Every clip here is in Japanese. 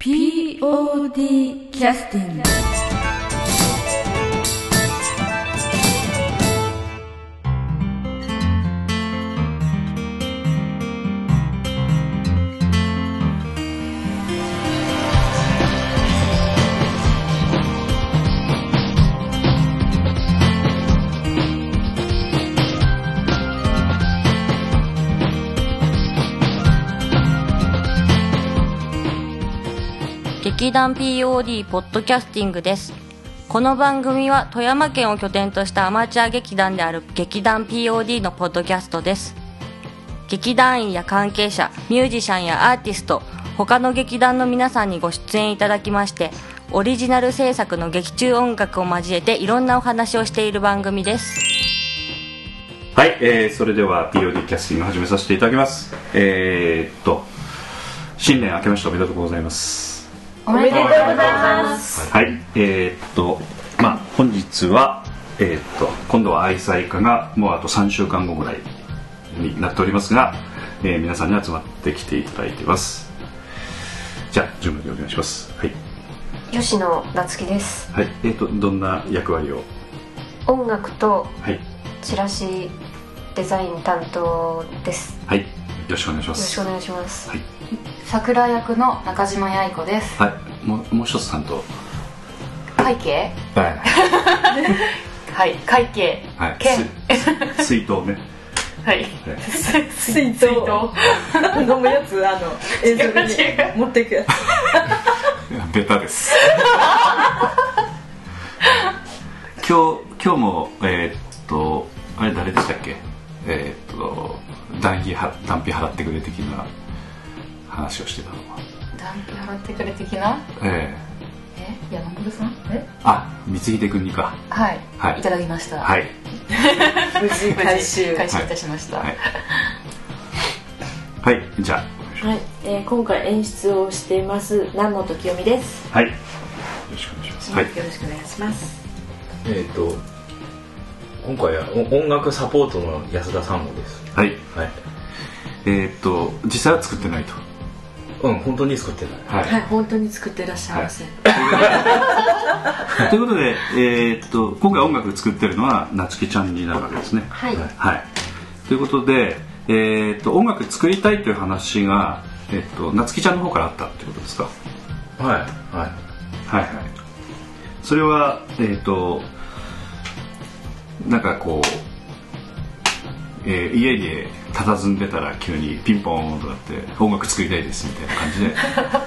POD キャスティング劇団 POD ポッドキャスティングです。この番組は富山県を拠点としたアマチュア劇団である劇団 POD のポッドキャストです。劇団員や関係者ミュージシャンやアーティスト他の劇団の皆さんにご出演いただきましてオリジナル制作の劇中音楽を交えていろんなお話をしている番組です。はい、えー、それでは POD キャスティング始めさせていただきます。えー、っと新年明けましておめでとうございます。おめでとうございます。はい。えー、っとまあ本日はえー、っと今度は愛妻家がもうあと3週間後ぐらいになっておりますが、えー皆さんに集まってきていただいてます。じゃあ順番でお願いします。はい、吉野夏樹です。はい、えー、っとどんな役割を？音楽とはい。チラシデザイン担当です。よはい。よろしくお願いします。ろしくお願いします、はい桜役の中島八重子です。はい。もうもう一つ担当。会計？はい。はい。会計。はい。兼す水筒ね。はい。はい。水筒飲むやつあの映像に持っていくやつ。ベタです。今日今日もえーっとあれ誰でしたっけ？えーっと団費は団費払ってくれ的な話をしてたのは。団費払ってくれ的な？ええ。山本さん？え？ー、あ光秀君にか。はい、はい。い、ただきました。はい。無事回収。回収いたしました、はい。はいじゃはい、えー今回演出をしています南本清美です。あはい。よろしくお願いします。はい。よろしくお願いします。えっ、と今回はお音楽サポートの安田さんもです。はい。はい。えーっと実際は作ってないとうん本当に作ってない。はい。はい、本当に作ってらっしゃいませ。ということで、えーっと今回音楽作ってるのは夏希ちゃんになるわけですね。はい。はい、ということで、えーっと音楽作りたいという話が、えーっと夏希ちゃんの方からあったってことですか？はいはい。はいはい。それはえーっとなんかこう、えー家で佇んでたら急にピンポーンとかって音楽作りたいですみたいな感じで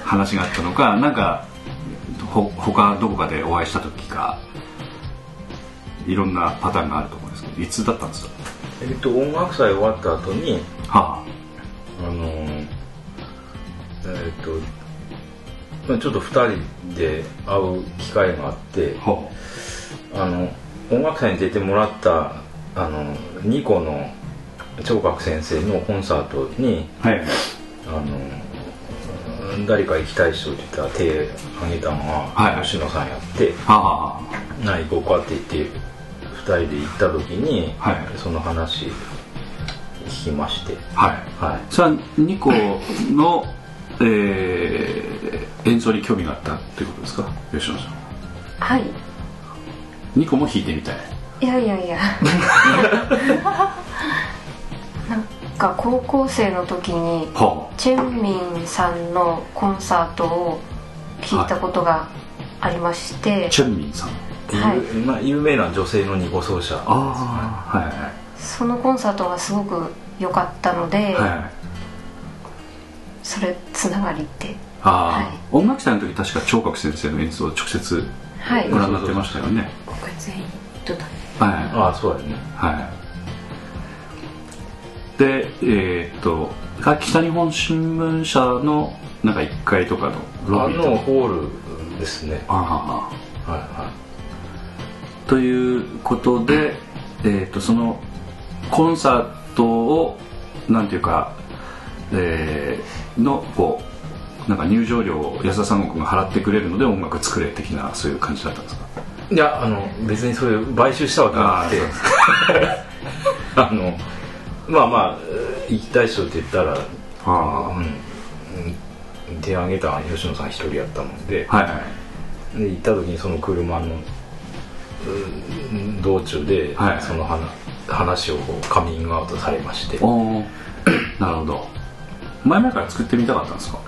話があったのか なんかほ他どこかでお会いした時かいろんなパターンがあると思うんですけどいつだったんですか？えっ、と音楽祭終わった後にはあ。のーえっ、とまあちょっと2人で会う機会があってあほあの音楽祭に出てもらったあのニコの聴覚先生のコンサートにうはい。あの誰か行きたい人って言ったら手挙げたのは吉野さんやってはあは「な行こうか」って言って2人で行った時に、はい。その話聞きまして。あはい。はい。それはニコの、えー演奏に興味があったっていうことですか？吉野さん。はい。ニコも弾いてみたい。いやいやいや なんか高校生の時にはチェンミンさんのコンサートを聞いたことがありまして、あチェンミンさん。はい。有まあ、有名な女性の二号奏者。ああはいはい。そのコンサートがすごく良かったので、はい。はいそれつながりって。ああ、はい。音楽祭の時確か聴覚先生の演奏を直接はい。ご覧になってましたよね。今回全員とだね。はい。ああそうやね。はいでえーっとあ北日本新聞社のなんか1階とかのロあビーとか。のホールですね。ああ。はいはということで、えー、とそのコンサートをなんていうか、えーのこうなんか入場料を安田三国が払ってくれるので音楽作れ的なそういう感じだったんですか？いいやあの別にそういう買収したわけじゃなくて。あの まあまあ行きたい人って言ったらあ。うん、手挙げた吉野さん一人やったもんで,、はいはい。で行った時にその車のうん道中で、はいその話話をカミングアウトされまして。なるほど。前々から作ってみたかったんですか？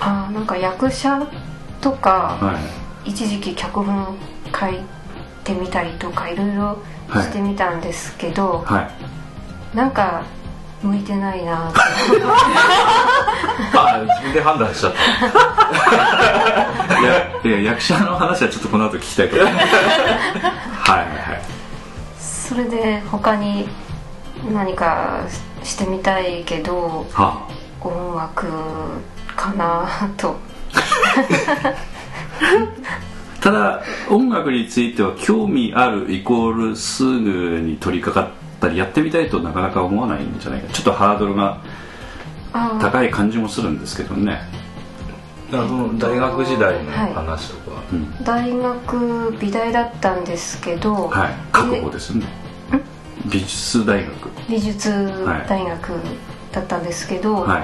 あーなんか役者とか、はい。一時期脚本書いてみたりとかいろいろしてみたんですけど、はいなんか向いてないな。あ自分で判断しちゃった。いやいや役者の話はちょっとこの後聞きたいと思います。はいはい。はいそれで他に何かしてみたいけどは音楽かなと。あ、ただ音楽については興味あるイコールすぐに取り掛かったりやってみたいとなかなか思わないんじゃないか。ちょっとハードルが高い感じもするんですけどね、だからその大学時代の話とか、うん、大学美大だったんですけど、はい。覚悟ですね。美術大学。美術大学だったんですけど、はい。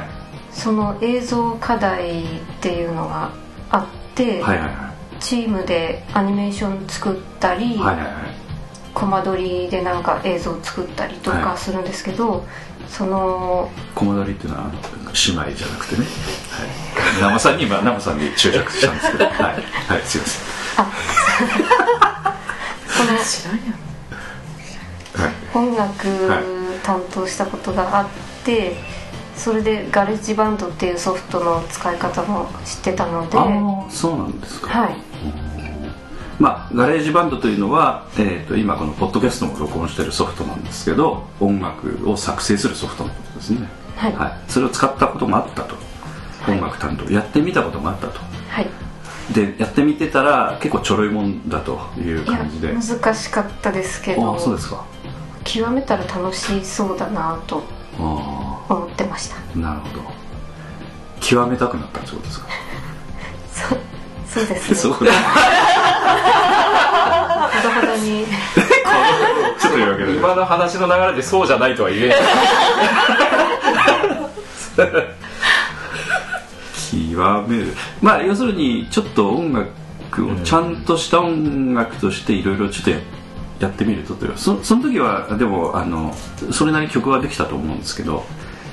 その映像課題っていうのがあって、はいはいはい。チームでアニメーション作ったり、はいはいはいコマ撮りでなんか映像作ったりとかはいするんですけど、そのコマ撮りっていうのは姉妹じゃなくてね、はい、生さんに今生さんに注着したんですけど。はい、はい、すいませ その知らんやん。ん、はい、音楽担当したことがあって、それで GarageBand っていうソフトの使い方も知ってたので。ああそうなんですか。はいまあ、 GarageBand というのは、えー、と今このポッドキャストも録音しているソフトなんですけど音楽を作成するソフトのことですね、はい。それを使ったことがあったと、はい。音楽担当。やってみたことがあったと。はい。でやってみてたら結構ちょろいもんだという感じで。難しかったですけあどあそうですか。極めたら楽しそうだなとあ思ってました。あなるほど。極めたくなったってことですか？そうそうですね。そうほどほどに。ちょっというわけで今の話の流れでそうじゃないとは言えない。極める。まあ要するにちょっと音楽をちゃんとした音楽としていろいろちょっとややってみるとというそその時はでもあのそれなりに曲はできたと思うんですけど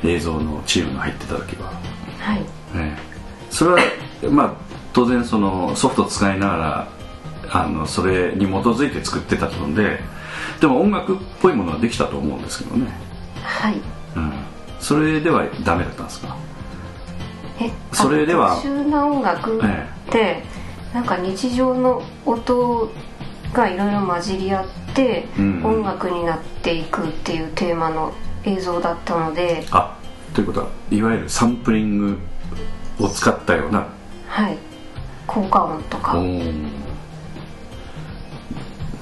映像のチームが入ってた時は、はい。ええそれはまあ当然そのソフトを使いながらあのそれに基づいて作ってたのででも音楽っぽいものはできたと思うんですけどね、はい。うん、それではダメだったんですか？えそれでは特殊な音楽っえて、なんか日常の音がいろいろ混じり合って、うん。音楽になっていくっていうテーマの映像だったので。あということはいわゆるサンプリングを使ったようなはい効果音とか、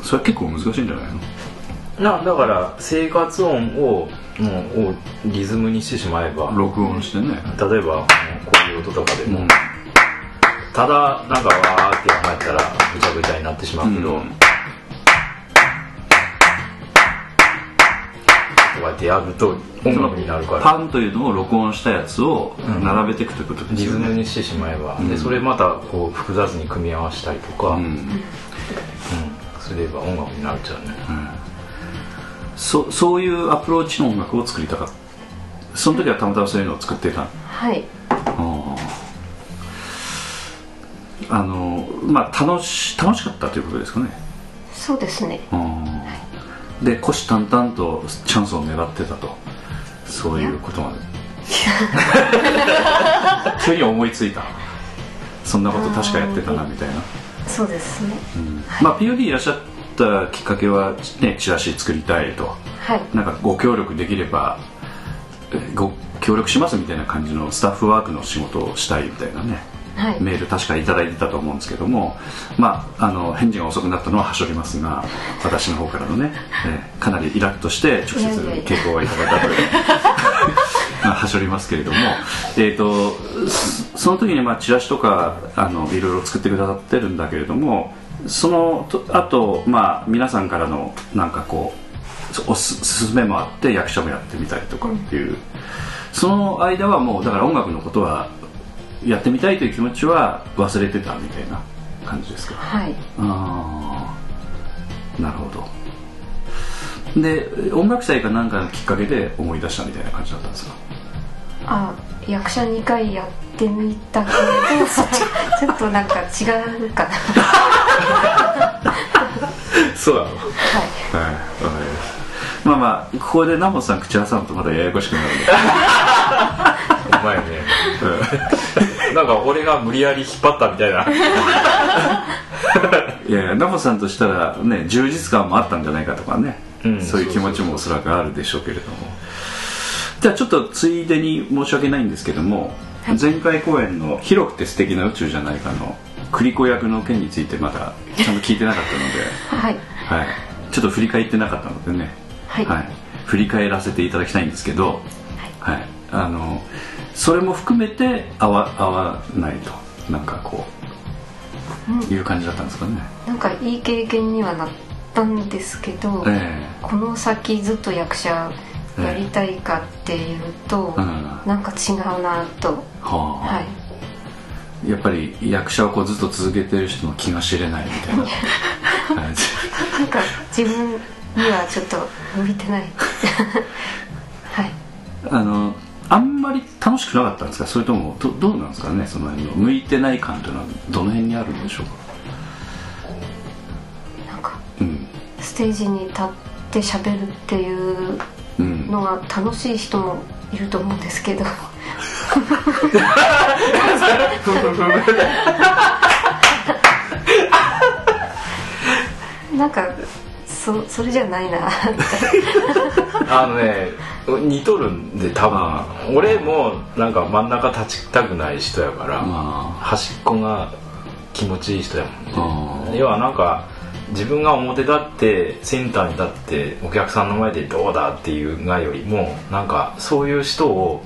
それは結構難しいんじゃないの？なだから生活音をもうをリズムにしてしまえば録音してね、例えばこういう音とかでも、うん。ただなんかわーってやったらぐちゃぐちゃになってしまうけど、うんってやると音楽になるから。パンというのを録音したやつを並べていくということですリズよね、ムにしてしまえば、うん。でそれまたこう複雑に組み合わせたりとか、ううん。んすれば音楽になっちゃうねそそういうアプローチの音楽を作りたかった。その時はたまたまそういうのを作っていたはい。あのまあ楽し楽しかったということですかね。そうですね。あーで虎視眈々とチャンスを狙ってたと。そういうことまで。急に思いついた。そんなこと確かやってたなみたいな、そうですね。うん。まあ POD い。らっしゃったきっかけは、ね、チラシ作りたいと。はい。なんかご協力できればえご協力しますみたいな感じのスタッフワークの仕事をしたいみたいなね。はいメール確かいただいてたと思うんですけども、まあ、あの返事が遅くなったのははしょりますが私の方からのね、えーかなりイラッとして直接いやいやいや傾向をいただいたという。まあはしょりますけれども、えー、とそその時にまあチラシとかあのいろいろ作ってくださってるんだけれどもそのとあと、まあ、皆さんからのなんかこうおすすすめもあって役者もやってみたりとかっていう、その間はもうだから音楽のことはやってみたいという気持ちは忘れてたみたいな感じですか？はい。ああなるほど。で音楽祭かなんかのきっかけで思い出したみたいな感じだったんですか？あ役者2回やってみたけど ちょっとなんか違うかな。そうなの？はい。はいわかりますまあまあここで南本さん口挟むとまたややこしくなるんで。お前ね なんか俺が無理やり引っ張ったみたいな。いやいや南本さんとしたらね充実感もあったんじゃないかとかね、うん。そういう気持ちもおそらくあるでしょうけれども。じゃあちょっとついでに申し訳ないんですけども、前回公演の「広くて素敵な宇宙じゃないか」の栗子役の件についてまだちゃんと聞いてなかったので。はい。はい、ちょっと振り返ってなかったのでね、はい。振り返らせていただきたいんですけど、はい。あのそれも含めて合わ合わないと。なんかこう、いう感じだったんですかね。なんかいい経験にはなったんですけど、えこの先ずっと役者やりたいかっていうと、えうんなんか違うなと。はあ。はい。やっぱり役者をこうずっと続けてる人の気が知れないみたいな。なんか自分にはちょっと向いてない。はい。あのあんまり楽しくなかったんですか？それともどどうなんですかね？その辺の向いてない感というのはどの辺にあるんでしょうか？なんかうん。ステージに立って喋るっていううん。のが楽しい人もいると思うんですけど。なんかそそれじゃないな。あのね似とるんで多あ分。俺もなんか真ん中立ちたくない人やからま端っこが気持ちいい人やもんあね要はなんか自分が表立ってセンターに立ってお客さんの前でどうだっていうがよりもなんかそういう人を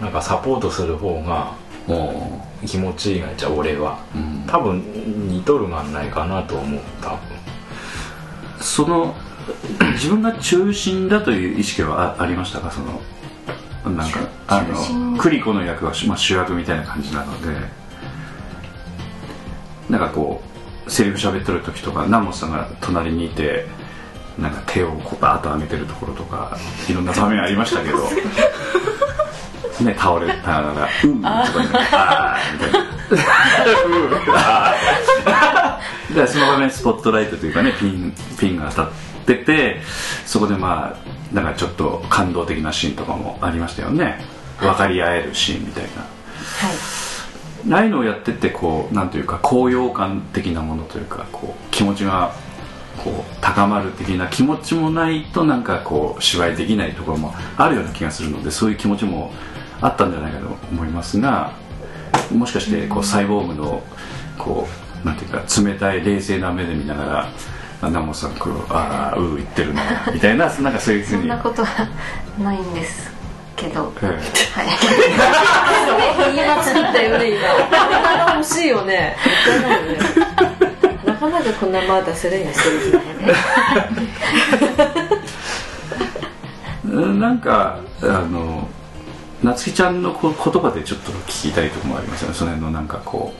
なんかサポートする方がも気持ちいいがじゃあ俺は。う、うん、多分似とるがないかなと思う多分その自分が中心だという意識はあありましたか？そのなんかあのクリコの役は、まあ、主役みたいな感じなので。なんかこうセリフ喋ってる時とか南本さんが隣にいてなんか手をこうバーッと上げてるところとかいろんな場面ありましたけど ね倒れたら「うー」とか言って「あー」みたいな。でその場面スポットライトというかねピンピンが当たっててそこでまあなんかちょっと感動的なシーンとかもありましたよね。分かり合えるシーンみたいな。ああいうのをやってってこうなんというか高揚感的なものというかこう気持ちがこう高まる的な気持ちもないとなんかこう芝居できないところもあるような気がするのでそういう気持ちもあったんじゃないかと思いますがもしかしてこうサイボーグのこうなんていうか冷たい冷静な目で見ながらあ南本さんこうああうー言ってるなみたいな なんかそういうふうに。そんなことはないんですけど。えはい。言い間作ったよね。今なかなか欲しいよねないよねなかなかこんなまだせれんやしてるからね。え なんかあの夏希ちゃんのこ言葉でちょっと聞きたいとこもありますよね。その辺のなんかこ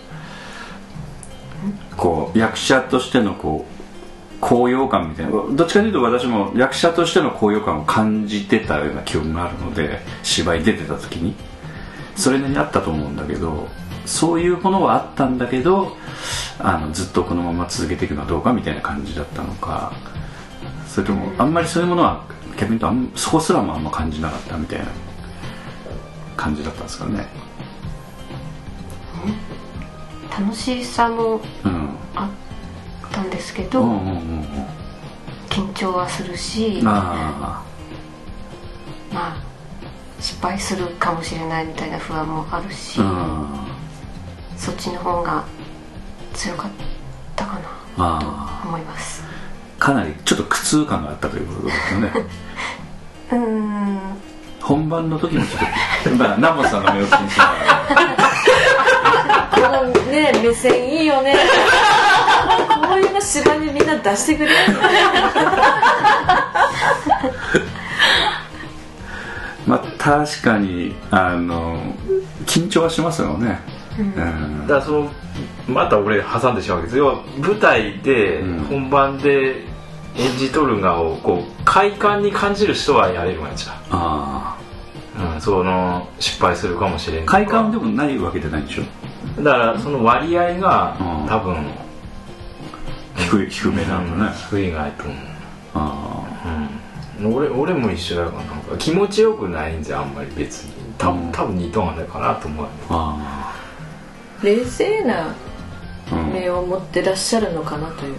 うこう役者としてのこう高揚感みたいな。どっちかというと私も役者としての高揚感を感じてたような記憶があるので芝居出てた時に。それなりにあったと思うんだけどそういうものはあったんだけどあのずっとこのまま続けていくのはどうかみたいな感じだったのか。それともあんまりそういうものは逆に言うとあんそこすらもあんま感じなかったみたいな。感じだったんですかね。楽しさもうんあったんですけど、うん。うんうんうん緊張はするしあまあ失敗するかもしれないみたいな不安もあるし、あそっちの方が強かったかなあと思います。あかなりちょっと苦痛感があったということですよね。うーん本番の時にちょっとまあ南本さんの目を気にしながら このね目線いいよねこういうの芝居にみんな出してくれ。る まあ確かにあの緊張はしますよね、うん。だからそのまた俺挟んでしまうけど要は舞台でうん。本番で演じとるがをこう快感に感じる人はやれるわけじゃあん、うん、その失敗するかもしれん快感でもないわけじゃないでしょ。だからその割合がうん多分低い低めなんだね、低いがいと思う。あうん、俺俺も一緒だからなんか気持ちよくないんじゃあんまり別に。多分多分似とんがないかなと思うよ。ああ冷静な目を持ってらっしゃるのかなという。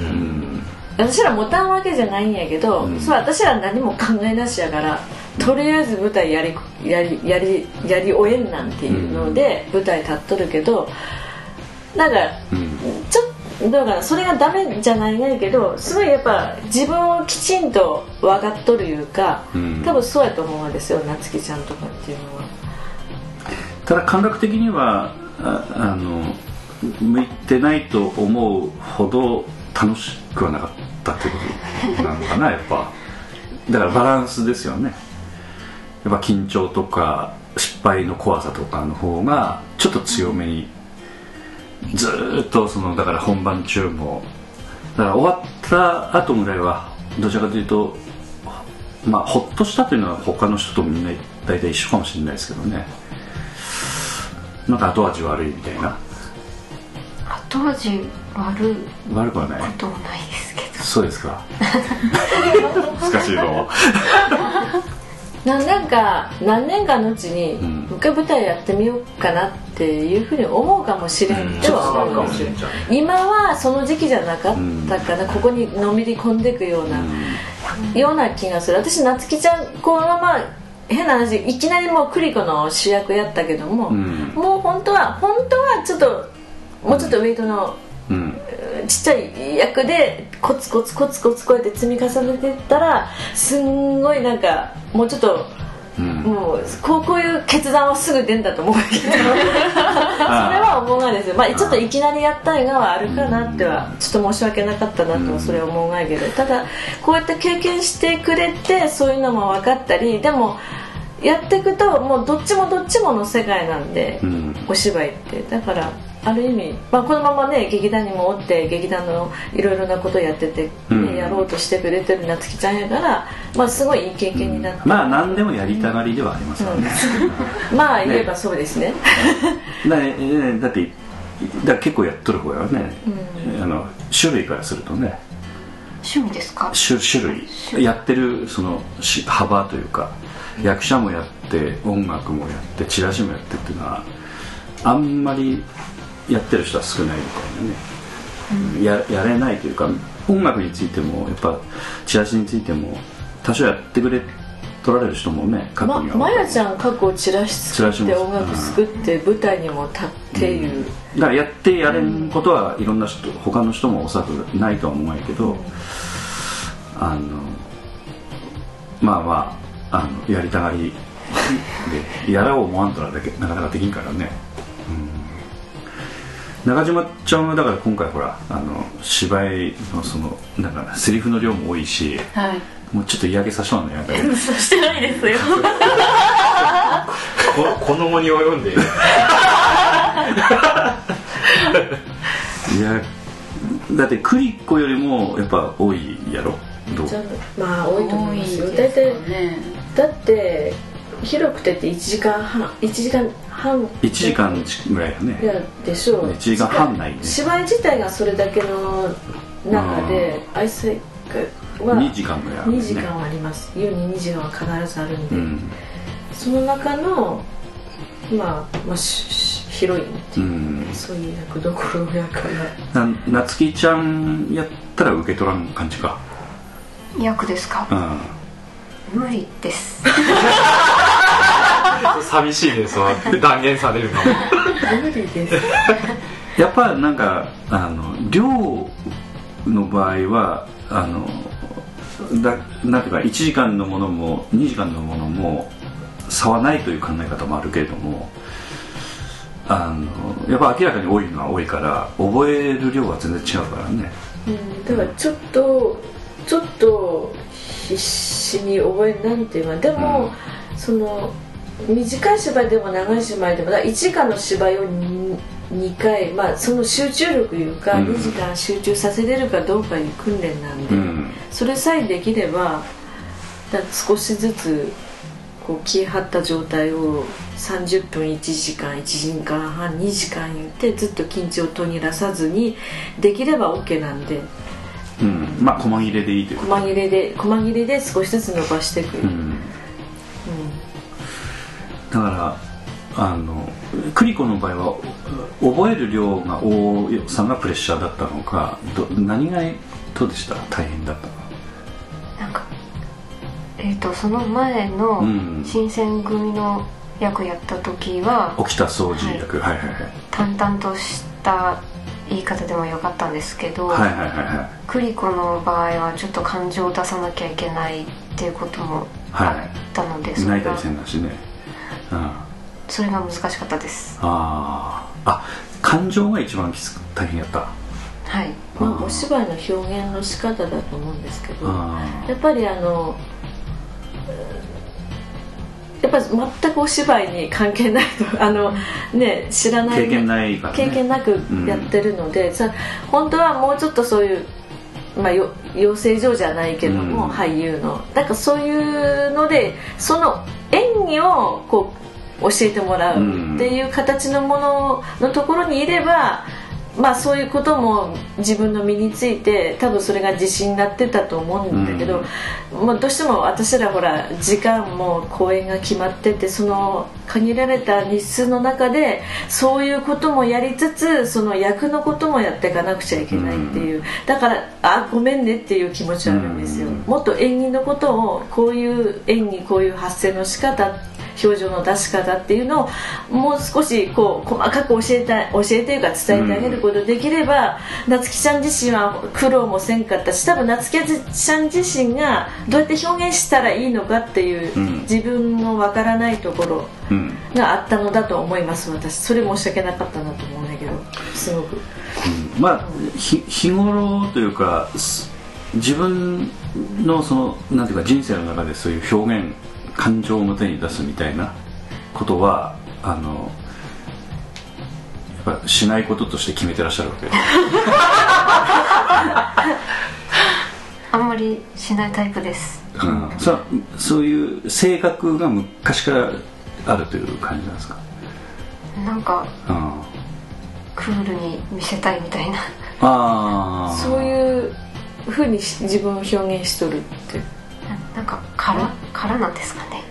ううんん私ら持たんわけじゃないんやけど、うん。そう私ら何も考えなしやからとりあえず舞台やりやりやりやり終えんなんていうので、舞台立っとるけどなんかうん。ちょっとだからそれがダメじゃないんやけどすごいやっぱ自分をきちんと分かっとるいうか、うん。多分そうやと思うんですよ夏希ちゃんとかっていうのは。ただ感覚的にはああの向いてないと思うほど楽しくはなかったってことなのかな やっぱ。だからバランスですよね。やっぱ緊張とか失敗の怖さとかの方がちょっと強めに。ずっとそのだから本番中も。だから終わった後ぐらいはどちらかというとまあほっとしたというのは他の人とみんな大体一緒かもしれないですけどね。なんか後味悪いみたいな。後味悪い悪くはないこともないですけど。そうですか。難しいのな なんか何年かのうちにうん。もう一回舞台やってみようかなっていうふうに思うかもしれん。とは思うんですよ今はその時期じゃなかったかな、ここにのめり込んでいくような、ような気がする。私夏希ちゃんこのまま変な話いきなりもうクリコの主役やったけども、うん。もう本当は本当はちょっともうちょっとウェイトのうんちっちゃい役でコツコツコツコツこうやって積み重ねていったらすんごいなんかもうちょっとうん。もうこうこういう決断はすぐ出んだと思うけど。それは思うがですよ、まあ、ちょっといきなりやった映画はあるかなってはちょっと申し訳なかったなとはそれは思うがやけど。ただこうやって経験してくれてそういうのも分かったりでもやっていくともうどっちもどっちもの世界なんで、うん。お芝居って。だからある意味、まあ、このままね劇団にもおって劇団のいろいろなことやってて、ねうん。やろうとしてくれてる夏希ちゃんやから、まあ、すごいいい経験になった、まあ何でもやりたがりではありますからね、まあ言えばそうですね。だだってだ結構やっとる方やね、あの種類からするとね。趣味ですか？種種類。やってるそのし幅というか役者もやって音楽もやってチラシもやってっていうのはあんまりやってる人は少ないみたいなね、ややれないというか音楽についてもやっぱチラシについても多少やってくれ取られる人もね過ま去にはまやちゃん過去チラシ作ってチラシも音楽作って舞台にも立っていう、だからやってやれんことはいろんな人他の人もおそらくないとは思うんやけど、あのまあまああのやりたがりでやらを思わんとなだけなかなかできんからね、うん、中島ちゃんはだから今回ほらあの芝居のそのなんかセリフの量も多いしはい。もうちょっと嫌気さしそうなんだよねしてないですよ。こ子供に及んでい やだってクリコよりもやっぱ多いやろ？どう？まあ多いと思いますよ。大体ねだって広くてって1時間半1時間半。1時間ぐらいやいねやでしょう。1時間半ないね。芝居自体がそれだけの中で愛妻は2時間ぐらいあるね。2時間はあります。湯に2時間は必ずあるんで、うん。その中のまあ、まあ、ししヒロインってういう、ん。そういう役どころやからな夏希ちゃんやったら受け取らん感じか？役ですか？うん。無理です 寂しいねそう断言されるのも。無理ですやっぱなんかあの量の場合はあのだなんていうか1時間のものも2時間のものも差はないという考え方もあるけれどもあのやっぱ明らかに多いのは多いから覚える量は全然違うからね。うんだからちょっとちょっと必死に覚えなんていうかでも、その短い芝居でも長い芝居でもだ1時間の芝居を 2, 回、まあ、その集中力いうか、うん。2時間集中させれるかどうかいう訓練なんで、うん。それさえできればだ少しずつこう気張った状態を30分1時間1時間半2時間言ってずっと緊張を途切らさずにできれば OK なんでうん。まあ細切れでいいということ。細切れで細切れで少しずつ伸ばしていく、うんだからあのクリコの場合は覚える量が多さがプレッシャーだったのかど何がどうでした？大変だったのなんかえっ、とその前のうん。新選組の役やった時は起きた掃除役。はい。はいはい淡々とした言い方でもよかったんですけど、はいはいはいはい。クリコの場合はちょっと感情を出さなきゃいけないっていうこともあはったので、い泣い。たそれがりせんだしねそれが難しかったです。ああ感情が一番きつく大変やった。はい。まあ、お芝居の表現の仕方だと思うんですけどあやっぱりあのやっぱり全くお芝居に関係ないと あの、ね、知らない経験ないからね。経験なくやってるので、さ本当はもうちょっとそういう、まあ、よ養成所じゃないけども、うん。俳優の。だからそういうのでその演技をこう教えてもらうっていう形のもののところにいれば、まあそういうことも自分の身について多分それが自信になってたと思うんだけど、まあ、どうしても私らほら時間も公演が決まっててその限られた日数の中でそういうこともやりつつその役のこともやっていかなくちゃいけないっていう、だからあごめんねっていう気持ちはあるん。ですよ、うんもっと演技のことをこういう演技こういう発声の仕方表情の出し方っていうのをもう少しこう細かく教えた教えていうか伝えてあげることできれば、夏希ちゃん自身は苦労もせんかったし多分夏希ちゃん自身がどうやって表現したらいいのかっていう、うん。自分のわからないところうん。があったのだと思います私。それ申し訳なかったなと思うんだけどすごく。まあひ日頃というかす自分のそのなんていうか人生の中でそういう表現感情を表に出すみたいなことはあのやっぱしないこととして決めてらっしゃるわけ。あんまりしないタイプです。うん、そそういう性格が昔からあるという感じなんですか、なんかうん、クールに見せたいみたいな。ああそういうふうにし自分を表現しとるってななんか空空なんですかね。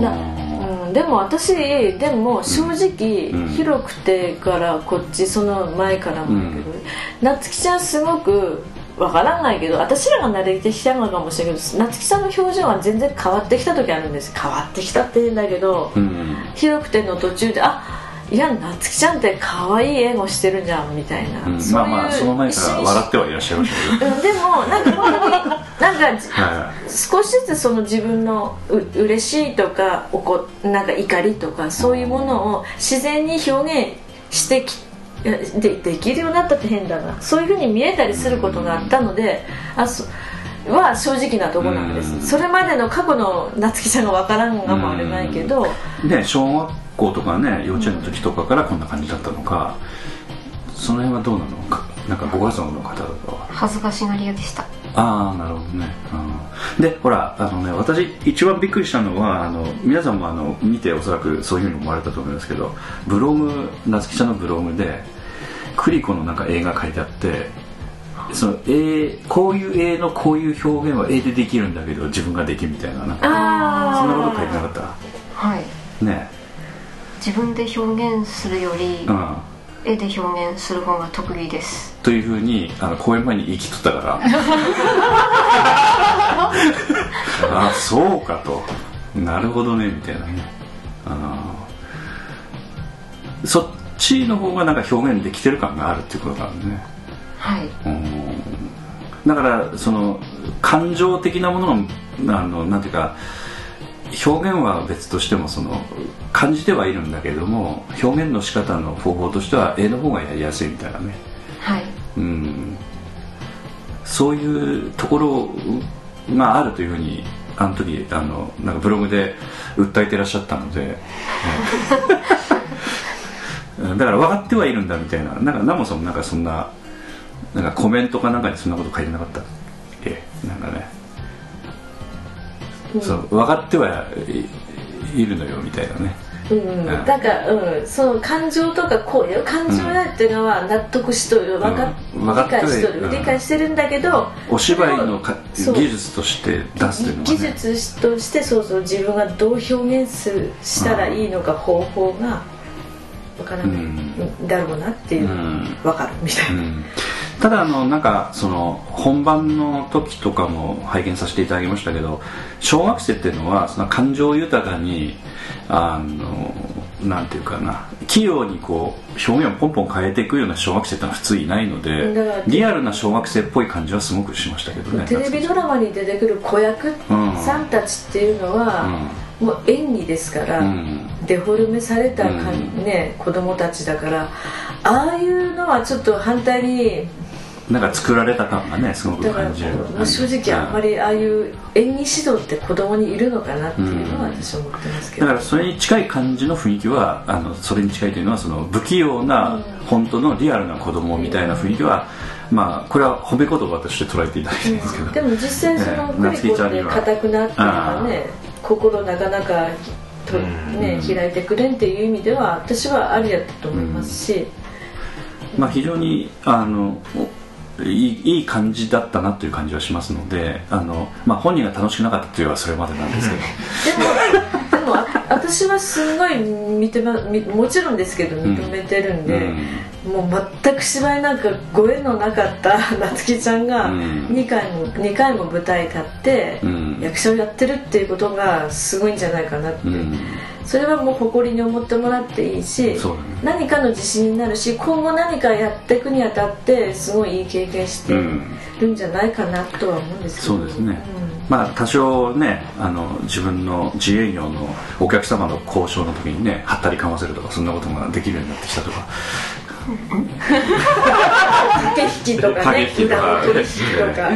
なうんうん、でも私でも正直、うん。広くてからこっちその前からもだけど、夏希ちゃんすごくわからないけど私らが慣れてきたのかもしれないけど夏希さんの表情は全然変わってきた時あるんです。変わってきたって言うんだけど、うん。広くての途中であいや夏希ちゃんって可愛い英語してるじゃんみたいな、うんそういうまあまあその前から笑ってはいらっしゃいましたけど。うんでもなんか本当になんかは少しずつその自分のう嬉しいとかおこなんか怒りとかそういうものを自然に表現してきいやでできるようになったって変だな。そういうふうに見えたりすることがあったのであそは正直なところなんです、うん。それまでの過去の夏希ちゃんがわからんがもあれないけど、いね小学校とかね幼稚園の時とかからこんな感じだったのか。その辺はどうなの？かなんかご家族の方とかは？恥ずかしがり屋でした。ああなるほどね、うん、でほらあのね私一番びっくりしたのはあの皆さんもあの見ておそらくそういうふうに思われたと思いますけどブログ夏希ちゃんのブログでクリコのなんか絵が書いてあってその絵こういう絵のこういう表現は絵でできるんだけど自分ができるみたいななんか。あそんなこと書いてなかっはい。たね。自分で表現するよりうん。絵で表現する方が得意です。というふうにあの公演前に言い切っとったから。ああそうかと。なるほどねみたいなね。そっちの方がなんか表現できてる感があるっていうことなんでねはい。うん。だからその感情的なものがあのなんていうか表現は別としてもその感じてはいるんだけれども表現の仕方の方法としては絵の方がやりやすいみたいなね。はい。うん。そういうところがあるというふうにあの時あのなんかブログで訴えてらっしゃったので、ええ。だから分かってはいるんだみたいななんかナモさんもなんかそんななんかコメントかなんかにそんなこと書いてなかった。ええなんかね、そう分かってはいいるのよみたいなね。うんうん、なんか、うん、その感情とかこういう感情やっていうのは納得しとる、分かうん。分かって理解しとる、うん。理解してるんだけどお芝居のか技術として出すというのは技ね術としてそうそう自分がどう表現するしたらいいのか方法が分からない、うん。だろうなっていう、うん。分かる。みたいな、うんただあのなんかその本番の時とかも拝見させていただきましたけど小学生っていうのはその感情豊かにあのなんていうかな器用にこう表現をポンポン変えていくような小学生ってのは普通いないのでリアルな小学生っぽい感じはすごくしましたけどねテレビドラマに出てくる子役さんたちっていうのは、もう演技ですから、うん。デフォルメされたか、うん。ね、子供たちだからああいうのはちょっと反対になんか作られた感がねすごく感じるもう正直あんまりああいう演技指導って子供にいるのかなっていうのは私は思ってますけど、だからそれに近い感じの雰囲気はあのそれに近いというのはその不器用な本当のリアルな子供みたいな雰囲気は、まあこれは褒め言葉として捉えていただきたいんですけど、でも実際そのねクリコって硬くなってとかね心なかなかと、ね、開いてくれんっていう意味では私はありやったと思いますし、まあ非常にあのいいいい感じだったなという感じはしますのであの、まあ、本人が楽しくなかったというのはそれまでなんですけど。でもでもあ私はすごい見てまみもちろんですけど認めてるんで、もう全く芝居なんかご縁のなかった夏希ちゃんがうん。2回も2回も舞台立ってうん。役者をやってるっていうことがすごいんじゃないかなって、うんそれはもう誇りに思ってもらっていいし、ね。何かの自信になるし今後何かやっていくにあたってすごいいい経験してるんじゃないかなとは思うんですけど、そうですね、まあ多少ねあの自分の自営業のお客様の交渉の時にねはったりかませるとかそんなことができるようになってきたとか。駆け引きとかね駆け引きとか。裏の取引とか。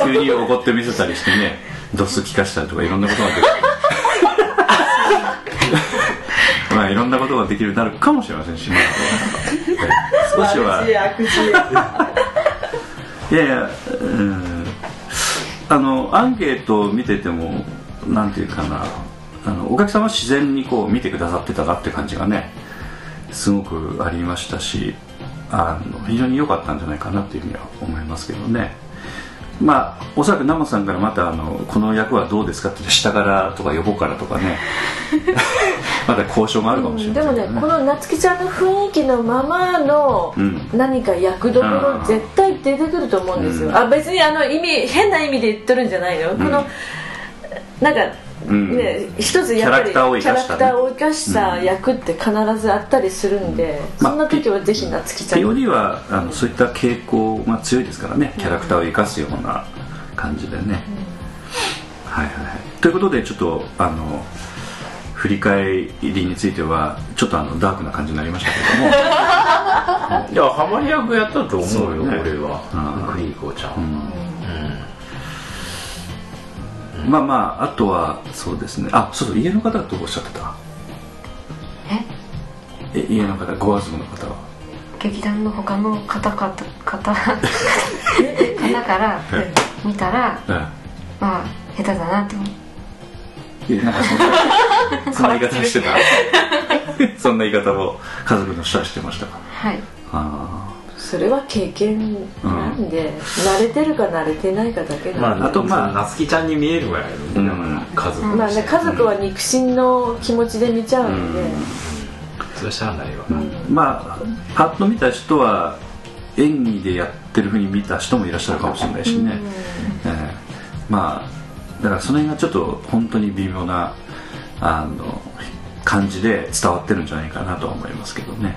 急に怒って見せたりしてねドス聞かしたりとかいろんなことができる。まあいろんなことができるようになるかもしれませんし、まあえー少しは。いやいや、うん、あのアンケートを見ててもなんていうかな。あのお客様は自然にこう見てくださってたなって感じがねすごくありましたしあの非常に良かったんじゃないかなというふうには思いますけどねまあおそらく生さんからまたあのこの役はどうですかって下からとか横からとかね。また交渉があるかもしれでないけどもねこの夏希ちゃんの雰囲気のままのうん。何か役どころうん。絶対出てくると思うんですよ、うん。あ別にあの意味変な意味で言ってるんじゃないの、このなんかうん。ね、一つやっぱりキャラクターを生かしたね。キャラクターを生かした役って必ずあったりするんで、まあそんな時はぜひ夏希ちゃん。POD はあのそういった傾向が強いですからねキャラクターを生かすような感じでね、はいはいはい。ということでちょっとあの振り返りについてはちょっとあのダークな感じになりましたけども。いやハマり役やったと思うよね。俺は。うん。クリーコちゃん、まあまああとはそうですね。あそうそう家の方はどうおっしゃってた？え？家の方ご家族の方は？劇団の他の方々方 方から見たらえまあ下手だなと。思ってええなんかそんな そんな言い方してた？そんな言い方を家族の人はしてましたか？はい。あそれは経験なんで、慣れてるか慣れてないかだけなんで、まあ、あとまあ夏希ちゃんに見えるぐらいの、うん。家族。まあね、家族は肉親の気持ちで見ちゃうんで、それはしゃあないわ、ーまあパッと見た人は演技でやってるふうに見た人もいらっしゃるかもしれないしね、ええ。まあだからその辺がちょっと本当に微妙なあの感じで伝わってるんじゃないかなとは思いますけどね。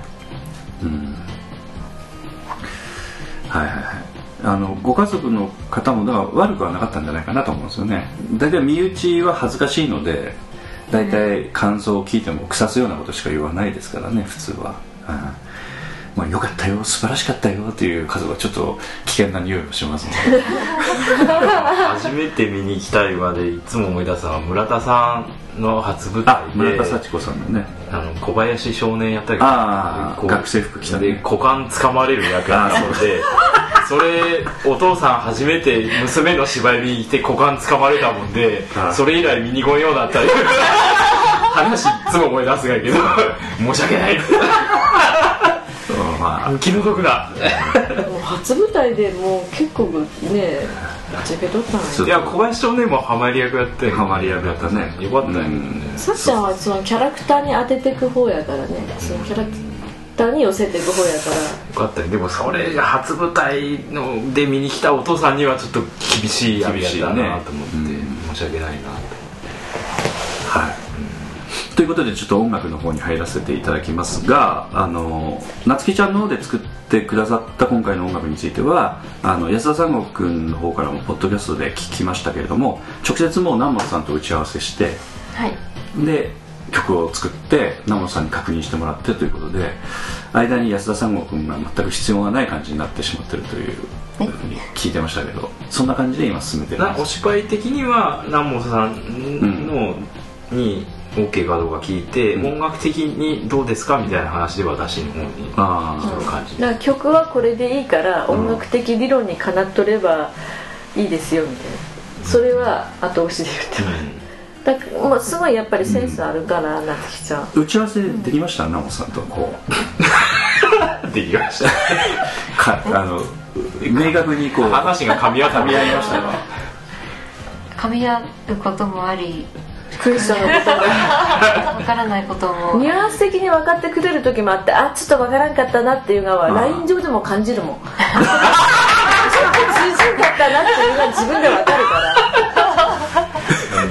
うんはいはいはい。あのご家族の方もだから悪くはなかったんじゃないかなと思うんですよね。大体身内は恥ずかしいので大体感想を聞いても腐すようなことしか言わないですからね普通は、うんまあ、よかったよ素晴らしかったよっていう数はちょっと危険な匂いもしますね 初めて見に行きたいまでいつも思い出すのは村田さんの初舞台あで村田幸子さんのね。あの小林少年やったけどこうああ学生服着たでね股間掴まれる役だったのでそれお父さん初めて娘の芝居見に来て股間掴まれたもんではいそれ以来見に来んようになったり 話いつも思い出すがやけど申し訳ないまあ。気の毒だ。もう初舞台でもう結構ねぶっちゃけとったのいや小林少年もハマり役やって。ハマり役やったね。よかったよ。さっちゃんはそのキャラクターに当てていく方やからね。そのキャラクターに寄せていく方やから。よかったね。でもそれが初舞台ので見に来たお父さんにはちょっと厳しい役やったなと思って、ねうん。申し訳ないなはいということでちょっと音楽の方に入らせていただきますがあの夏希ちゃんの方で作ってくださった今回の音楽についてはあの安田三郷君の方からもポッドキャストで聞きましたけれども直接もう南本さんと打ち合わせしてはい。で曲を作って南本さんに確認してもらってということで間に安田三郷君が全く必要がない感じになってしまってるというふうに聞いてましたけどそんな感じで今進めてるお芝居的には南本さんの、に OK かどうか聞いて、うん。音楽的にどうですかみたいな話で私の方にあその感じだから曲はこれでいいから音楽的理論にかなっとればいいですよみたいな。それは後押しで言って。ますだからもうすごいやっぱりセンスあるから夏希ちゃん。あ打ち合わせできました？南本さんとこう。できました。かあの明確にこう。話が噛み合った噛み合いましたが噛み合うこともありクエスチョンのことが。わからないこともニュアンス的に分かってくれる時もあってあちょっと分からんかったなっていうのはうん。LINE 上でも感じるもん。ちょっと通じんかったなっていうのが自分で分かるから。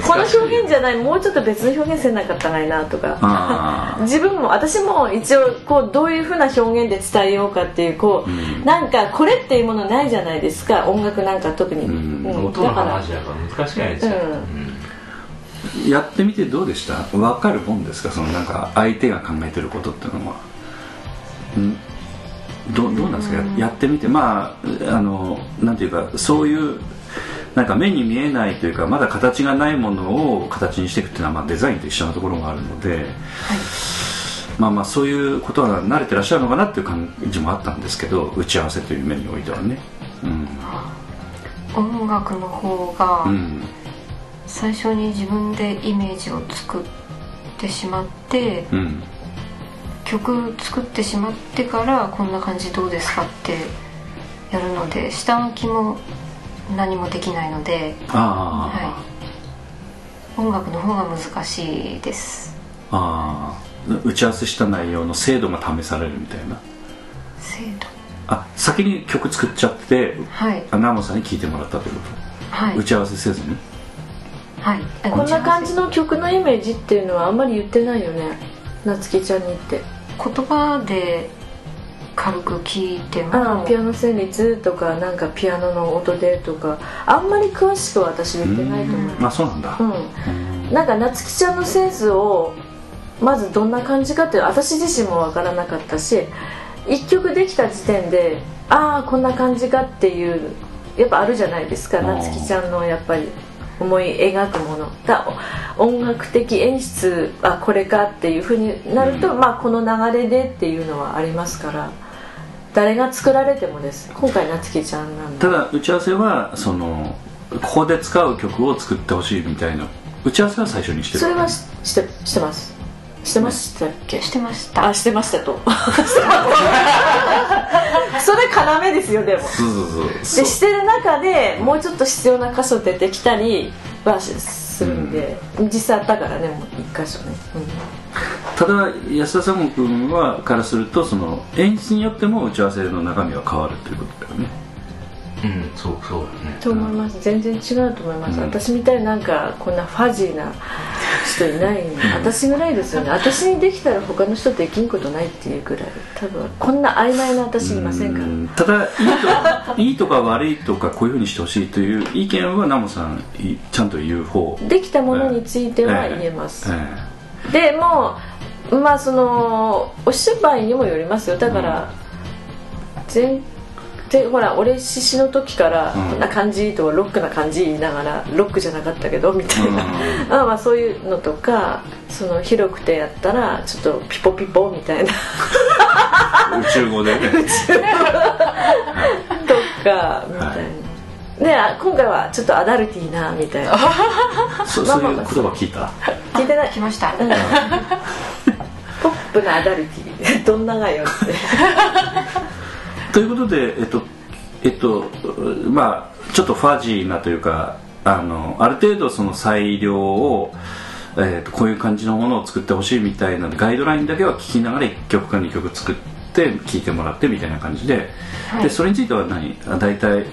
この表現じゃないもうちょっと別の表現せなかったないなとか。あ自分も私も一応こうどういうふうな表現で伝えようかっていうこう、うん。なんかこれっていうものないじゃないですか。音楽なんか特に、うん。うん。音のだから。話だから難しくないですよ、うん。ーやってみてどうでした？分かるもんですか？そのなんか相手が考えてることっていうのは。ん。どどうなんですか？ややってみて。まああのなんていうかそういうなんか目に見えないというかまだ形がないものを形にしていくっていうのは、まあ、デザインと一緒なところがあるので、まあまあそういうことは慣れてらっしゃるのかなっていう感じもあったんですけど打ち合わせという面においてはね。うん、音楽の方がうん最初に自分でイメージを作ってしまってうん。曲作ってしまってからこんな感じどうですかってやるので下書きも何もできないので、ああ、はい、音楽の方が難しいです。ああ打ち合わせした内容の精度が試されるみたいな。精度。あ先に曲作っちゃってはい。あナモさんに聴いてもらったというこはい。と打ち合わせせずに？はい。こんな感じの曲のイメージっていうのはあんまり言ってないよね。夏希ちゃんに言って。言葉で軽く聞いてもああピアノ旋律とかなんかピアノの音でとか。あんまり詳しくは私言ってないと思うまあそうなんだ。うん。なんか夏希ちゃんのセンスをまずどんな感じかっていう私自身も分からなかったし一曲できた時点でああこんな感じかっていうやっぱあるじゃないですかうん。夏希ちゃんのやっぱり思い描くもの。だ音楽的演出あこれかっていうふうになると、うん。まあこの流れでっていうのはありますから誰が作られてもです今回夏希ちゃんなんでただ打ち合わせはそのここで使う曲を作ってほしいみたいな打ち合わせは最初にしてる？それはししてしてますしてましたっけ？してました。あしてましたと。それ要ですよでも。そうそうそう。でしてる中でもうちょっと必要な箇所出てきたりはしするんで、実際あったからねもう一箇所ね、ただ安田さん君はからするとその演出によっても打ち合わせの中身は変わるということだよねうんそうそうだね。と思います。全然違うと思います、うん。私みたいになんかこんなファジーな人いない私ぐらいですよね。私にできたら他の人できんことないっていうぐらい。多分こんな曖昧な私いませんから。うん。ただいいとか悪いとかこういうふうにしてほしいという意見はナモさんいちゃんと言う方。できたものについては言えます、えでもまあそのお芝居にもよりますよ。だから、前でほら俺獅子の時からうん。こんな感じとかロックな感じ言いながらロックじゃなかったけどみたいな、まあまあそういうのとかその広くてやったらちょっとピポピポみたいな。宇宙語でね。とかみたいな、であ今回はちょっとアダルティーなみたいな。そそういう言葉聞いた？聞いてない？来ました。うん。ポップなアダルティー。どんながよってということでえっとえっとまあちょっとファジーなというかあのある程度その裁量を、えっとこういう感じのものを作ってほしいみたいなガイドラインだけは聞きながら1曲か2曲作って聴いてもらってみたいな感じで,、でそれについては何？あ大体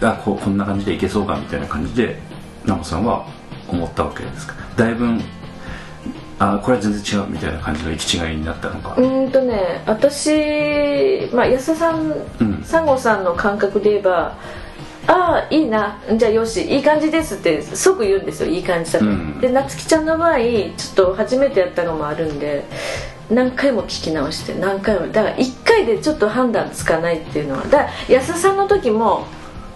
あここんな感じでいけそうかみたいな感じでナモさんは思ったわけですか？だいぶあこれは全然違うみたいな感じの行き違いになったのか、うーんとね私、まあ、安田さんうん。サンゴさんの感覚で言えばああいいな。じゃあよしいい感じですって即言うんですよいい感じだと、うん。で夏希ちゃんの場合ちょっと初めてやったのもあるんで何回も聞き直して何回も。だから1回でちょっと判断つかないっていうのは。だから安田さんの時も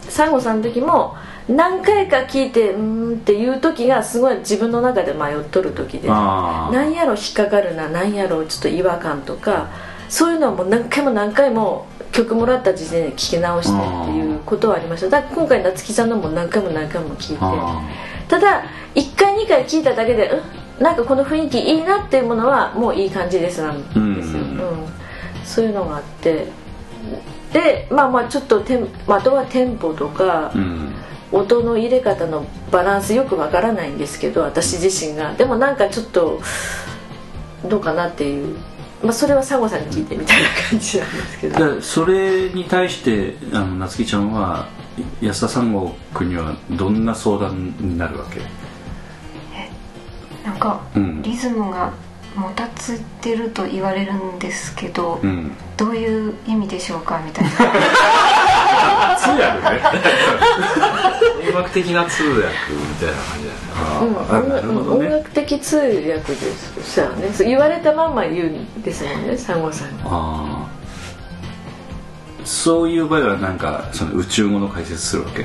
サンゴさんの時も何回か聞いてうーんっていう時がすごい自分の中で迷っとる時で。あー。なんやろ引っかかるななんやろちょっと違和感とかそういうのはもう何回も何回も曲もらった時点で聞き直してっていうことはありました。だから今回夏希さんのも何回も何回も聞いて。あただ1回2回聞いただけでうんなんかこの雰囲気いいなっていうものはもういい感じですなんですよ、うん。うん。そういうのがあって。でまあまあちょっとテン、まあ、あとはテンポとか、ーうん音の入れ方のバランスよくわからないんですけど私自身が。でもなんかちょっとどうかなっていう、まあ、それはサゴさんに聞いてみたいな感じなんですけど。でそれに対してあの夏希ちゃんは安田三郷君にはどんな相談になるわけ？なんかうん。リズムがもたついてると言われるんですけど、うん。どういう意味でしょうかみたいな。通訳ね。音楽的な通訳みたいな感じだよね。うんあなるほど音ね楽的通訳ですしたらね。そう言われたまんま言うんですもんねサゴさんに。あー。そういう場合はなんかその宇宙語の解説するわけ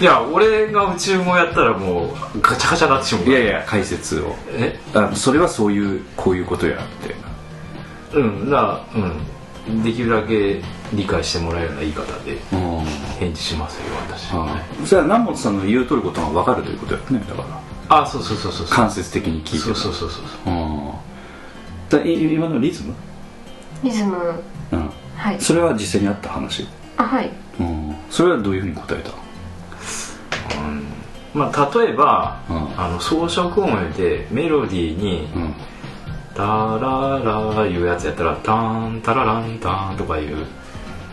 いや俺が宇宙語やったらもうガチャガチャになってしまういやいや解説を。え？あそれはそういうこういうことやって。うんだからうん。できるだけ理解してもらえるような言い方でうん。返事しますよ私。あーそれは南本さんの言うとることが分かるということやねだから。あそうそうそうそうそう。間接的に聞いてそうそうそうそう。うん。だい今のリズム、リズム。うん、はい。それは実際にあった話、あはい。うん、それはどういうふうに答えた？うんまあ例えば、うん。あの装飾音でメロディーにうん「タララ」いうやつやったら「タンタラランタン」とかいう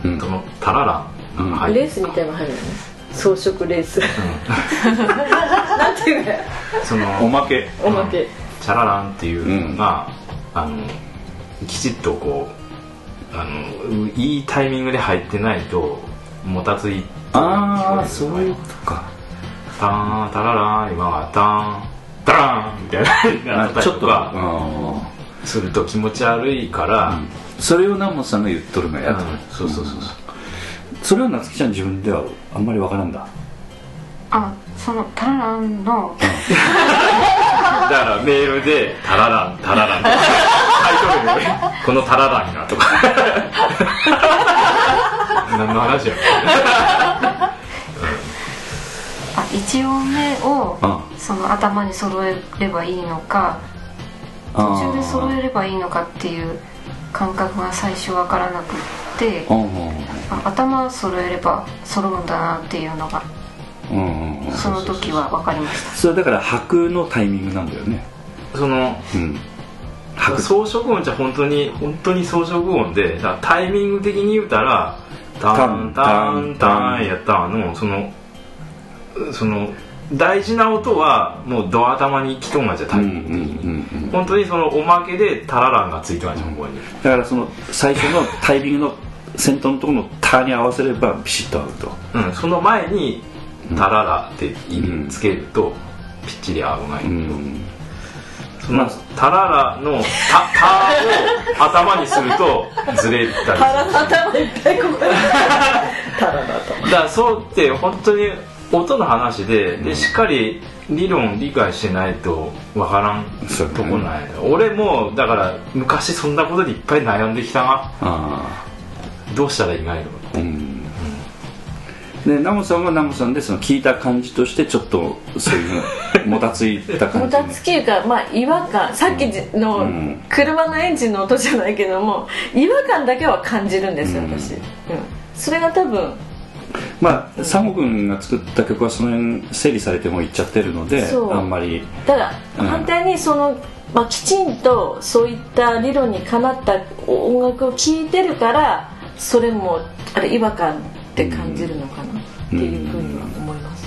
うん。その「タララン」が入るレースみたいなの入るよね。装飾レース。なんていうのそのおまけ。おまけ。チャラランっていうのが、あのきちっとこうあのういいタイミングで入ってないともたついてああそういうことかターンタララン今はターンタランみたいななったりちょっとすると気持ち悪いから、それを南本さんが言っとるのやと、うんそうそうそうそう。それは夏希ちゃん自分ではあんまり分からんだ。あそのタラランの だからメールで「タラランタララン」タ イトルで「このタラランが」とか。何の話やあ一音目をあ。その頭に揃えればいいのか途中で揃えればいいのかっていう感覚が最初分からなくって頭揃えれば揃うんだなっていうのがその時は分かりました。それはだから拍のタイミングなんだよね。そのうん。拍装飾音じゃ本当に本当に装飾音でタイミング的に言うたら「タンタンタン」やったのそのその大事な音はもうドア頭に来とんがじゃタイミング的に、本当にそのおまけでタラランがついてましたここに。だからその最初のタイミングの先頭のところの「タ」に合わせればビシッと合うとうん、その前に「タララ」って意味つけるとぴっちり合うがいいと、うん。そのタララの「タ」タを頭にするとずれたりタラの頭いっぱいここ。に タラの頭。だからそうって本当に音の話ででしっかり理論理解してないとわからんとこない、俺もだから昔そんなことでいっぱい悩んできたな。あどうしたらいいがいのあうん。でナモさんはナモさんでその聞いた感じとしてちょっとそういうのもたついた感じもたつきいうか、まあ、違和感。さっきのうん。車のエンジンの音じゃないけども違和感だけは感じるんですようん。私、うん、それが多分まあサモ君が作った曲はその辺整理されてもいっちゃってるのであんまり。ただうん。反対にその、まあ、きちんとそういった理論にかなった音楽を聴いてるからそれもあれ違和感って感じるのかなっていうふうには思います、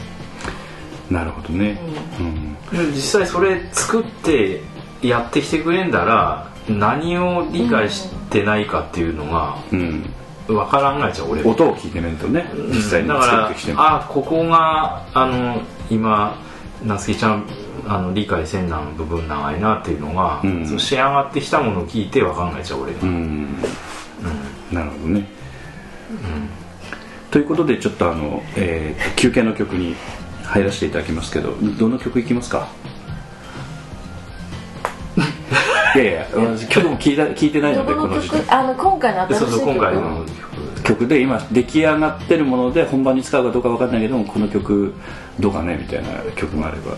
なるほどね、うん。実際それ作ってやってきてくれんだら何を理解してないかっていうのがうんわからんがいちゃう俺。音を聞いてみるとね実際に作ってきても。あここがあの今夏希ちゃんあの理解せんなん部分長いなっていうのが、うん。その仕上がってきたものを聞いてわかんないちゃう俺。が、うん。なるほどね、ということでちょっとあの、えー休憩の曲に入らせていただきますけどどの曲いきますか？いやいや私曲も聞いた聞いてないのでどこの曲あの今回のでそう新しい曲。そう今回の曲。で今出来上がってるもので本番に使うかどうかわかんないけどもこの曲どうかねみたいな曲があれば。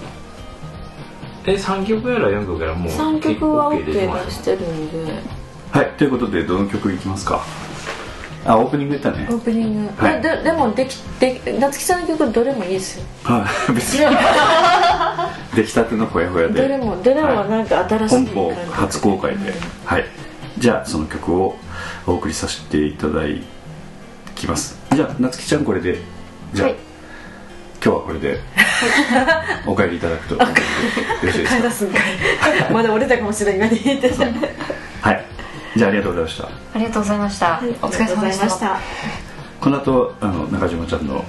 え3曲やら4曲やらもう3曲は OK 出してるんで。はいということでどの曲いきますか？あオープニング言ったね。オープニング、はい。でででもできで夏木さんの曲どれもいいですよ。はい。別に。出来たてのほやほやで。どれもどれもなんか新しい本邦初公開で、はい。じゃあその曲をお送りさせていただきます。じゃあ夏希ちゃんこれで。じゃあ、はい。今日はこれで。お帰りいただくと。よろしいですか帰らすんかい。まだ折れたかもしれない今に。言ってたはいじゃあありがとうございました。ありがとうございました、お疲れ様でした。この後あの中島ちゃんの、はい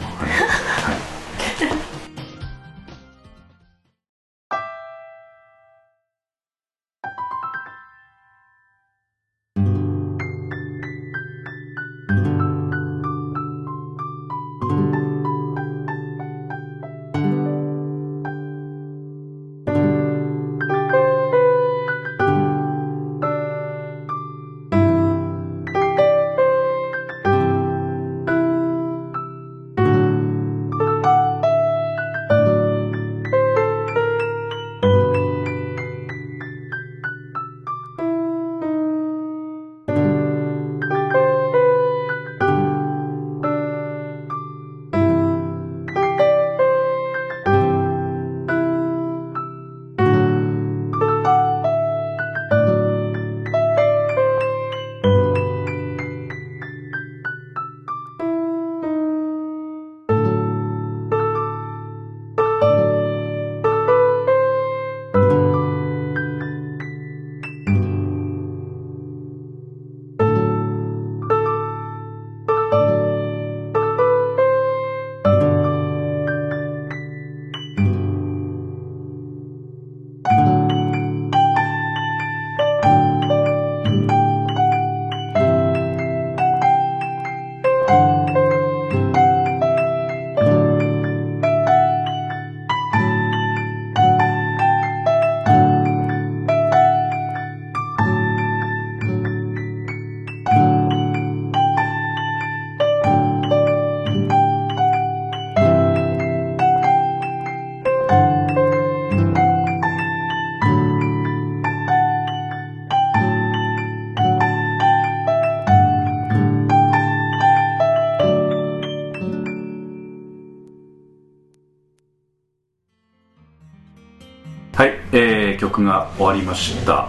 えー曲が終わりました。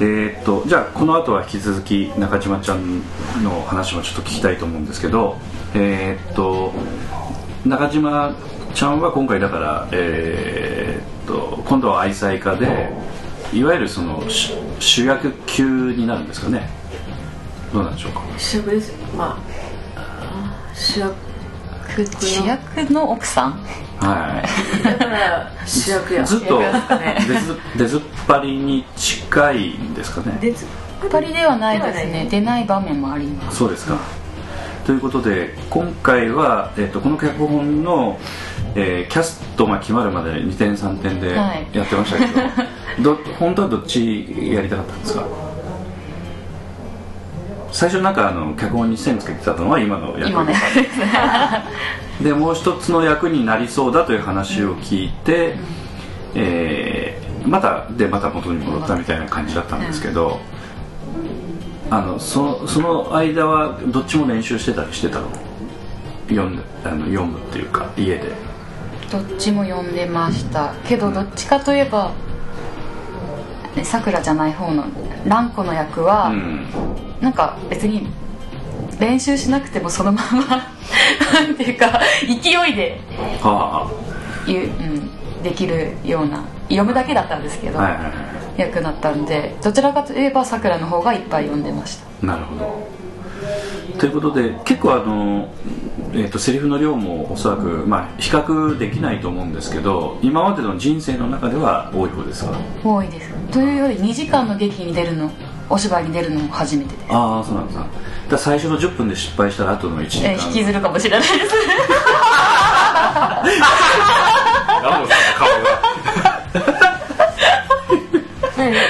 えーっとじゃあこの後は引き続き中島ちゃんの話もちょっと聞きたいと思うんですけどえーっと中島ちゃんは今回だからえーっと今度は愛妻家でいわゆるその主役級になるんですかね。どうなんでしょうか？主役です。まあ主役主役の奥さん？はい。だから主役や。ずっと出ず出ずっぱりに近いんですかね。でず二人ではないですね。出ない場面もあります。そうですか。ということで今回は、えっとこの脚本の、えーキャストが決まるまで2点3点ではい。やってましたけど、ど本当はどっちやりたかったんですか？最初なんかあの脚本に線つけてたのは今の役今ね。でもう一つの役になりそうだという話を聞いて、えーまたでまた元に戻ったみたいな感じだったんですけど、あのそその間はどっちも練習してたりしてたの？読んであの読むっていうか家で。どっちも読んでました。けどどっちかといえばさくらじゃない方の蘭子の役は、うん。なんか別に練習しなくてもそのまま なんていうか勢いでは言う、うん、できるような読むだけだったんですけど、あはいはいは役だったんでどちらかといえばさくらの方がいっぱい読んでました。いなるほど。ということで結構あの、えー、とセリフの量もおそらく、まあ、比較できないと思うんですけど今までの人生の中では多い方ですか？多いです。というより2時間の劇に出るのお芝居に出るのも初めてです、ああそうなんですか。だ最初の10分で失敗したら後の1時間。えー引きずるかもしれないです。ラモさんの顔が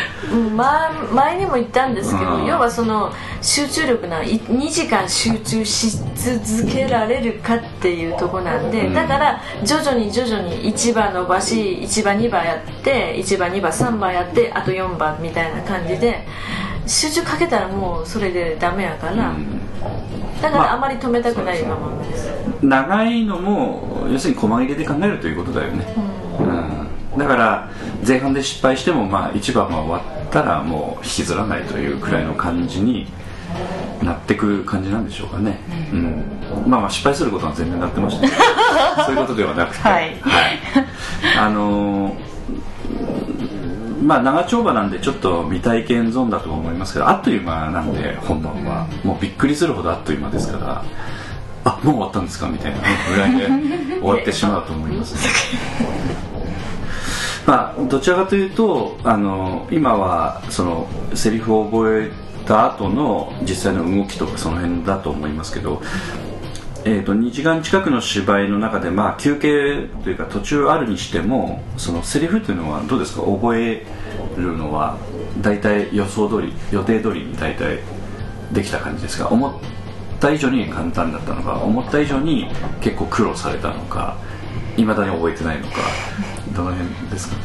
ま前にも言ったんですけど、うん。要はその集中力ない2時間集中し続けられるかっていうとこなんで、うん。だから徐々に徐々に1番伸ばし1番2番やって1番2番3番やってあと4番みたいな感じで集中かけたらもうそれでダメやから、うん。だかまあらあまり止めたくないままで。す、長いのも要するに細切れで考えるということだよね、うん、だから前半で失敗してもまあ1番が終わったらもう引きずらないというくらいの感じになってく感じなんでしょうかね、うん。まあまあ失敗することは全然なってましたけど。そういうことではなくて。はい。あのーまあ長丁場なんでちょっと未体験ゾーンだと思いますけどあっという間なんで本番は。もうびっくりするほどあっという間ですから。あもう終わったんですかみたいなぐらいで終わってしまうと思いますね まあどちらかというとあの今はそのセリフを覚えた後の実際の動きとかその辺だと思いますけどえー、と2時間近くの芝居の中で、まあ、休憩というか途中あるにしてもそのセリフというのはどうですか？覚えるのは大体予想通り予定通りに大体できた感じですか？思った以上に簡単だったのか？思った以上に結構苦労されたのか？いまだに覚えてないのか？どの辺ですかね、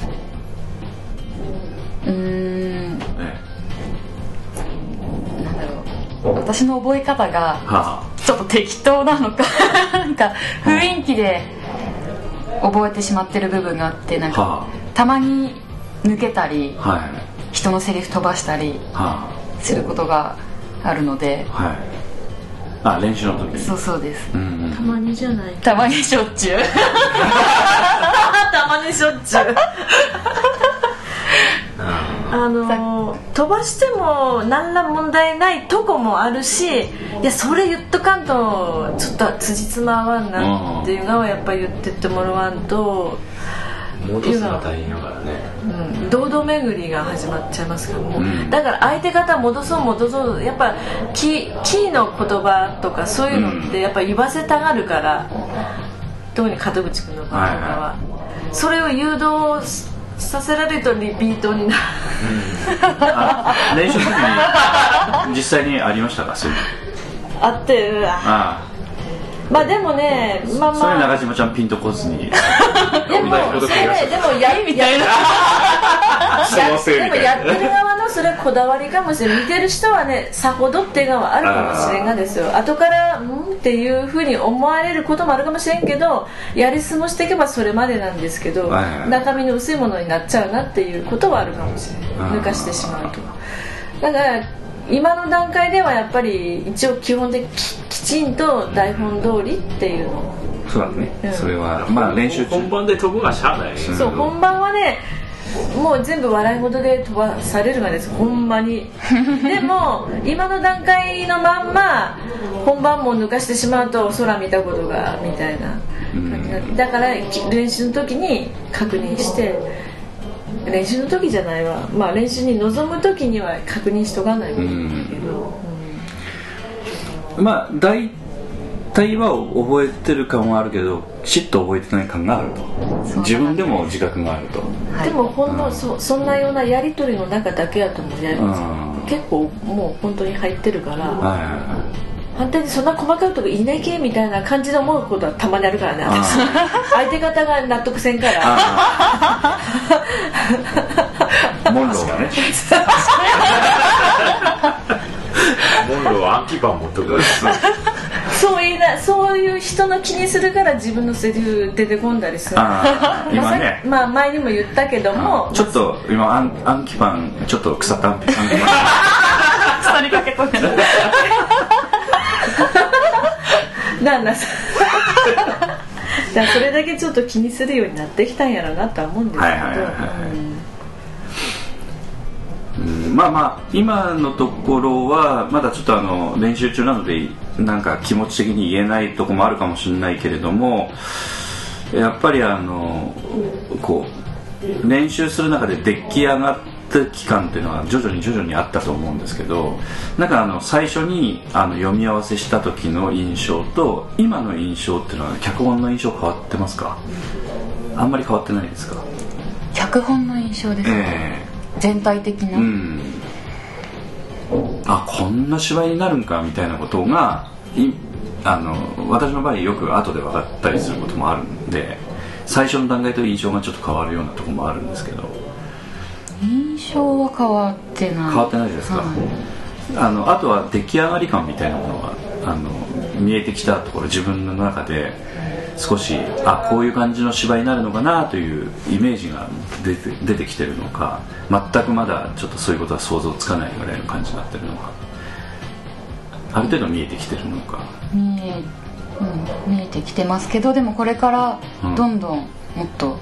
うーん。えなんだろう。私の覚え方がちょっと適当なのか。なんか雰囲気で覚えてしまってる部分があってなんかたまに抜けたりあはい。人のセリフ飛ばしたりはすることがあるので。あはい。あ練習の時に。そうそうです。うんうん。たまにじゃない。たまにしょっちゅう。た まにしょっちゅう。あの飛ばしても何ら問題ないとこもあるしいやそれ言っとかんとちょっと辻褄合わんなっていうのはやっぱり言ってってもらわんと、戻すのが大変やからね。うん、堂々巡りが始まっちゃいますからもう、うん。だから相手方戻そう戻そう。やっぱキキーの言葉とかそういうのってやっぱ言わせたがるから、特に門口君の場合は。いは、それを誘導させられるとリピートになる。あ練習の時に実際にありましたか？そういうの。あってうわ。あまあでもねまああ。それまあ中島ちゃんピンとこずに。でもそれねでもやみたいな。そのせいみたいな。でもやってる側のそれこだわりかもしれない見てる人はねさほどっていうのはあるかもしれんがですよ。後からうんっていうふうに思われることもあるかもしれんけどやり過ごしていけばそれまでなんですけど、中身の薄いものになっちゃうなっていうことはあるかもしれない抜かしてしまうと。だから今の段階ではやっぱり一応基本的にききちんと台本通りっていうの。をそうだね、うん。それはまあ練習中。本番で飛ぶがしゃあない。うん。そう本番はねもう全部笑い事で飛ばされるがです。ほんまに。でも今の段階のまんま本番も抜かしてしまうと空見たことがみたいな。感じになってだからき練習の時に確認して練習の時じゃないわ。まあ練習に臨む時には確認しとかないといけないけど、まあ大体は覚えてる感はあるけどきちっと覚えてない感があると。自分でも自覚があると。でもほんのそそんなようなやり取りの中だけやと思うやりうん。結構もう本当に入ってるから、はいはいはい反対にそんな細かいとこいねけみたいな感じで思うことはたまにあるからね私。相手方が納得せんから。ああモンローがね。モンローは暗記パン持ってくるそういうなそういう人の気にするから自分のセリフ出てこんだりする。ああ今ね。まあ前にも言ったけどもちょっと今アンアンキパンちょっと腐ったアンキパン下にかけとるなん。ださだそれだけちょっと気にするようになってきたんやろうなとは思うんですけど、まあまあ今のところはまだちょっとあの練習中なのでなんか気持ち的に言えないとこもあるかもしれないけれどもやっぱりあのこう練習する中で出来上がった期間っていうのは徐々に徐々にあったと思うんですけどなんかあの最初にあの読み合わせした時の印象と今の印象っていうのは脚本の印象変わってますか？あんまり変わってないですか？脚本の印象ですか、え全体的な、えうん。あこんな芝居になるんかみたいなことがいあの私の場合よく後で分かったりすることもあるんで最初の段階と印象がちょっと変わるようなところもあるんですけど。印象は変わってない。変わってないですか、はい。あのあとは出来上がり感みたいなものがあの見えてきたところ自分の中で少しあこういう感じの芝居になるのかなというイメージが出て出てきてるのか全くまだちょっとそういうことは想像つかないぐらいの感じになってるのかある程度見えてきてるのか。見え,、うん、見えてきてますけどでもこれからうん。どんどんもっと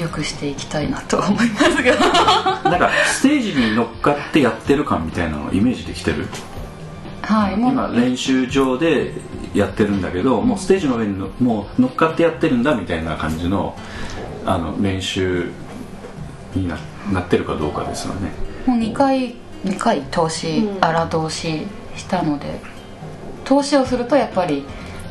良くしていきたいなとは思いますが。なんかステージに乗っかってやってる感みたいなのをイメージできてる？はいも今う練習場でやってるんだけどもうステージの上にのもう乗っかってやってるんだみたいな感じのあの練習にななってるかどうかですよね。もう2回2回投資、荒投資したので投資をするとやっぱり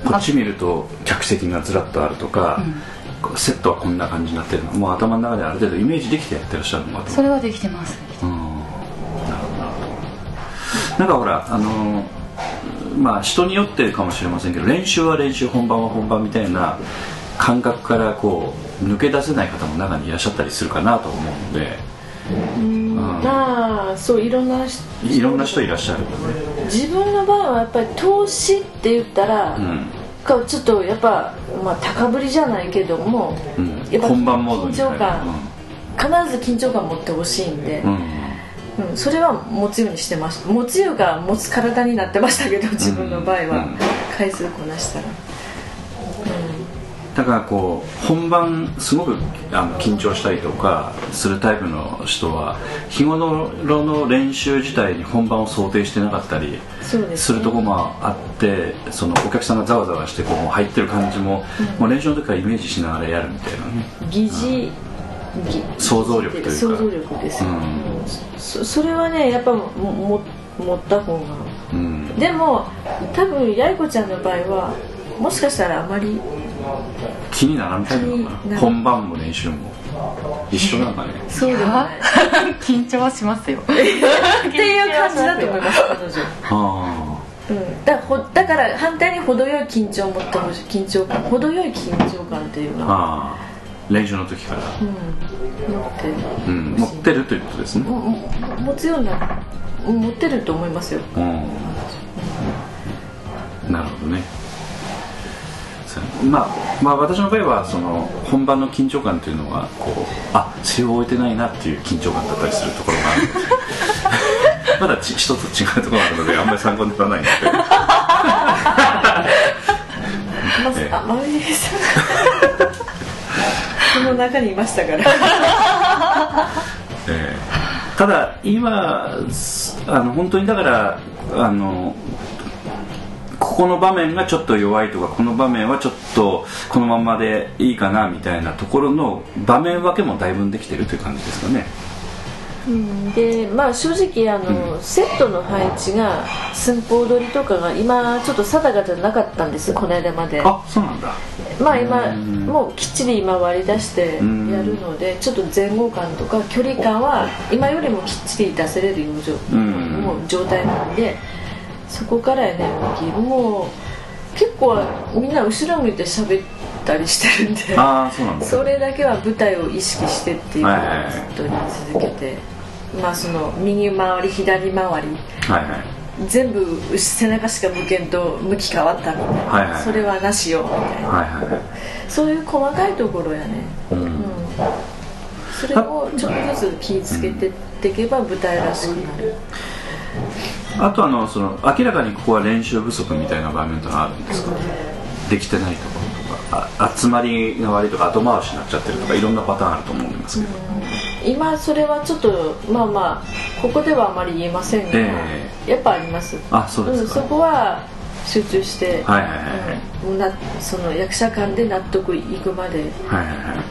こっち見ると客席がずらっとあるとか、こうセットはこんな感じになってるの。もう頭の中である程度イメージできてやってらっしゃるのかと。それはできてます。うん。なるほどなるほど。なんかほらあのまあ人によってかもしれませんけど練習は練習本番は本番みたいな感覚からこう抜け出せない方も中にいらっしゃったりするかなと思うので、うん。ああそういろんな人。いろんな人いらっしゃる。ので、自分の場合はやっぱり投資って言ったら、うんかちょっとやっぱ、まあ、高ぶりじゃないけども、うん。やっぱ本番モードに緊張感。必ず緊張感持ってほしいんで、うん。それは持つようにしてました。持つようが持つ体になってましたけど自分の場合は、うん。回数こなしたら、だからこう本番すごくあの緊張したりとかするタイプの人は日頃の練習自体に本番を想定してなかったりするとこもあってそのお客さんがざわざわしてこう入ってる感じも,、もう練習の時からイメージしながらやるみたいな。ね疑似ぎ想像力というか。想像力ですよ、うん。そそれはねやっぱもも持った方が。うん。でも多分やいこちゃんの場合はもしかしたらあまり気にならんタイプなのかな。な本番も練習も。一緒なのかね。そう緊張はしますよ。っていう感じだと思います彼女。あうん、だほだから反対に程よい緊張を持ってほしい。緊張感。程よい緊張感っていうあのは、ああ。練習の時から、うん、持ってる、うん、持ってるということですね。持つような持ってると思いますよ。うん。なるほどねまあ、まあ私の場合はその本番の緊張感というのはこうあ背を置いてないなっていう緊張感だったりするところがあるので まだち一つ違うところがあるのであんまり参考にならないので。まあまりですその中にいましたから。えーただ今すあの本当にだからあのここの場面がちょっと弱いとかこの場面はちょっとこのままでいいかなみたいなところの場面分けもだいぶできてるという感じですかね。でまあ正直あの、セットの配置が寸法取りとかが今ちょっと定かじゃなかったんですこの間まで。あそうなんだ。まあ今うん。もうきっちり今割り出してやるのでちょっと前後感とか距離感は今よりもきっちり出せれるよう状うん。もう状態なんでそこからやねもう結構みんな後ろ向いて喋ったりしてるんでそうなんだ。それだけは舞台を意識してっていうのをはいはいはい。ずっと言い続けてまあその右回り左回りはいはい。全部背中しか向けんと向き変わったみたいな、はいはい。それはなしよみたいな。はいはいはい。そういう細かいところやね、うん。うん、それをちょっとずつ気ぃつけてっていけば舞台らしくなる、あとあのその明らかにここは練習不足みたいな場面とかあるんですか？できてないところとかあ集まりが悪いとか後回しになっちゃってるとかいろんなパターンあると思うんですけど、今それはちょっとまあまあここではあまり言えませんが、えやっぱあります。あそうですか。ん、そこは集中して、役者間で納得いくまで、はいはいはは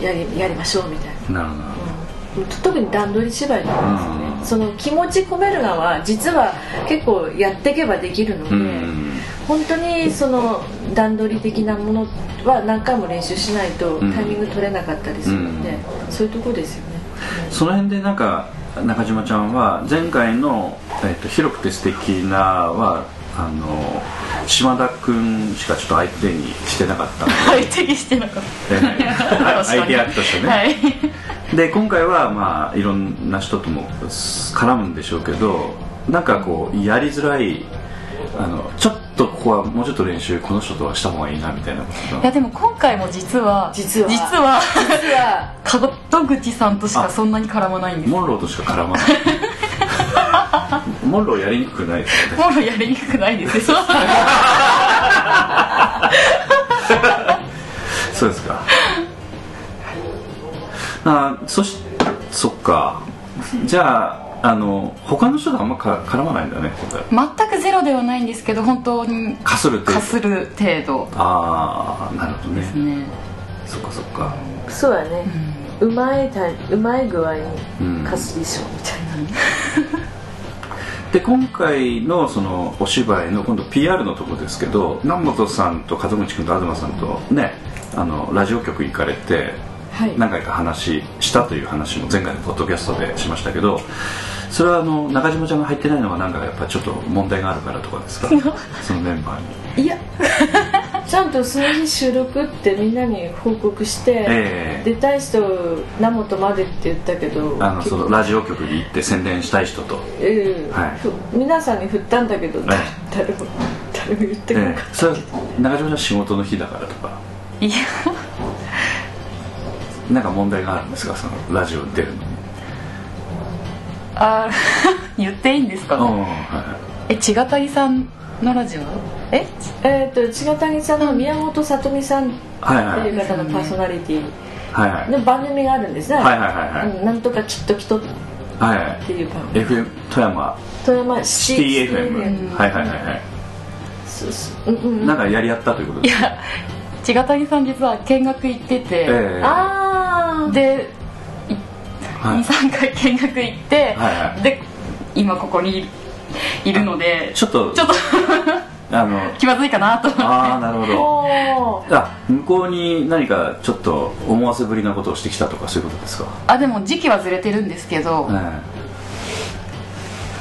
い、やりやりましょうみたいな、いなるほど特に段取り芝居なんですよね、その気持ち込めるのは実は結構やっていけばできるので、どうん。本当にその段取り的なものは何回も練習しないとうん。タイミング取れなかったりするので、そういうところですよね、その辺でなんか中島ちゃんは前回の、えっと広くて素敵なはあの島田君しかちょっと相手にしてなかった。相手にしてなかっえー相手役としてね、たはいで今回はまあいろんな人とも絡むんでしょうけどなんかこうやりづらいあのちょっとここはもうちょっと練習この人とはした方がいいなみたいなこと。がいやでも今回も実は実は。実は実は。門口さんとしかそんなに絡まないんですモンローとしか絡まない。モンローやりにくくないですよね。もろやりにくくないですよ。そうですかあそしそっか。じゃああの他の人とあんまか絡まないんだね全くゼロではないんですけど本当にかするかする程度。ああなるほどね。ですね。そっかそっか。そうやね、うまいタイうまい具合にうん。かすりしょみたいな、で今回のそのお芝居の今度 PR のとこですけど南本さんと門口君と東さんとねあのラジオ局行かれてはい何回か話したという話も前回のポッドキャストでしましたけどそれはあの中島ちゃんが入ってないのはなんかやっぱちょっと問題があるからとかですか？そのメンバーに。いや。ちゃんとその日収録ってみんなに報告して、ええ。出たい人南本までって言ったけどあのそのラジオ局に行って宣伝したい人と、ええ。はい。ふ皆さんに振ったんだけど、え誰も誰も言ってこなかっええ。それ中島ちゃん仕事の日だからとか。いやなんか問題があるんですかそのラジオに出るのに。あー 言っていいんですかうんはえ千賀谷さんのラジオ？え？たえっ、と千賀谷さんの宮本さとみさんっいはい。はいていう方のパーソナリティ。はいはい。の番組があるんですね、はいはいはいはい。うんなんとかきっときっとっはいはい。ていう番組 FM 富山。富山シシティ FM はいはいはいはい。そうそう。うんうん。なんかやり合ったということですいや千賀谷さん実は見学行ってて、ええ。ああではい。23回見学行って、はいはい。で今ここにいるのでちょっと。ちょっとあの気まずいかなと。思ってああなるほど。あ向こうに何かちょっと思わせぶりなことをしてきたとかそういうことですか、あでも時期はずれてるんですけど、ええ。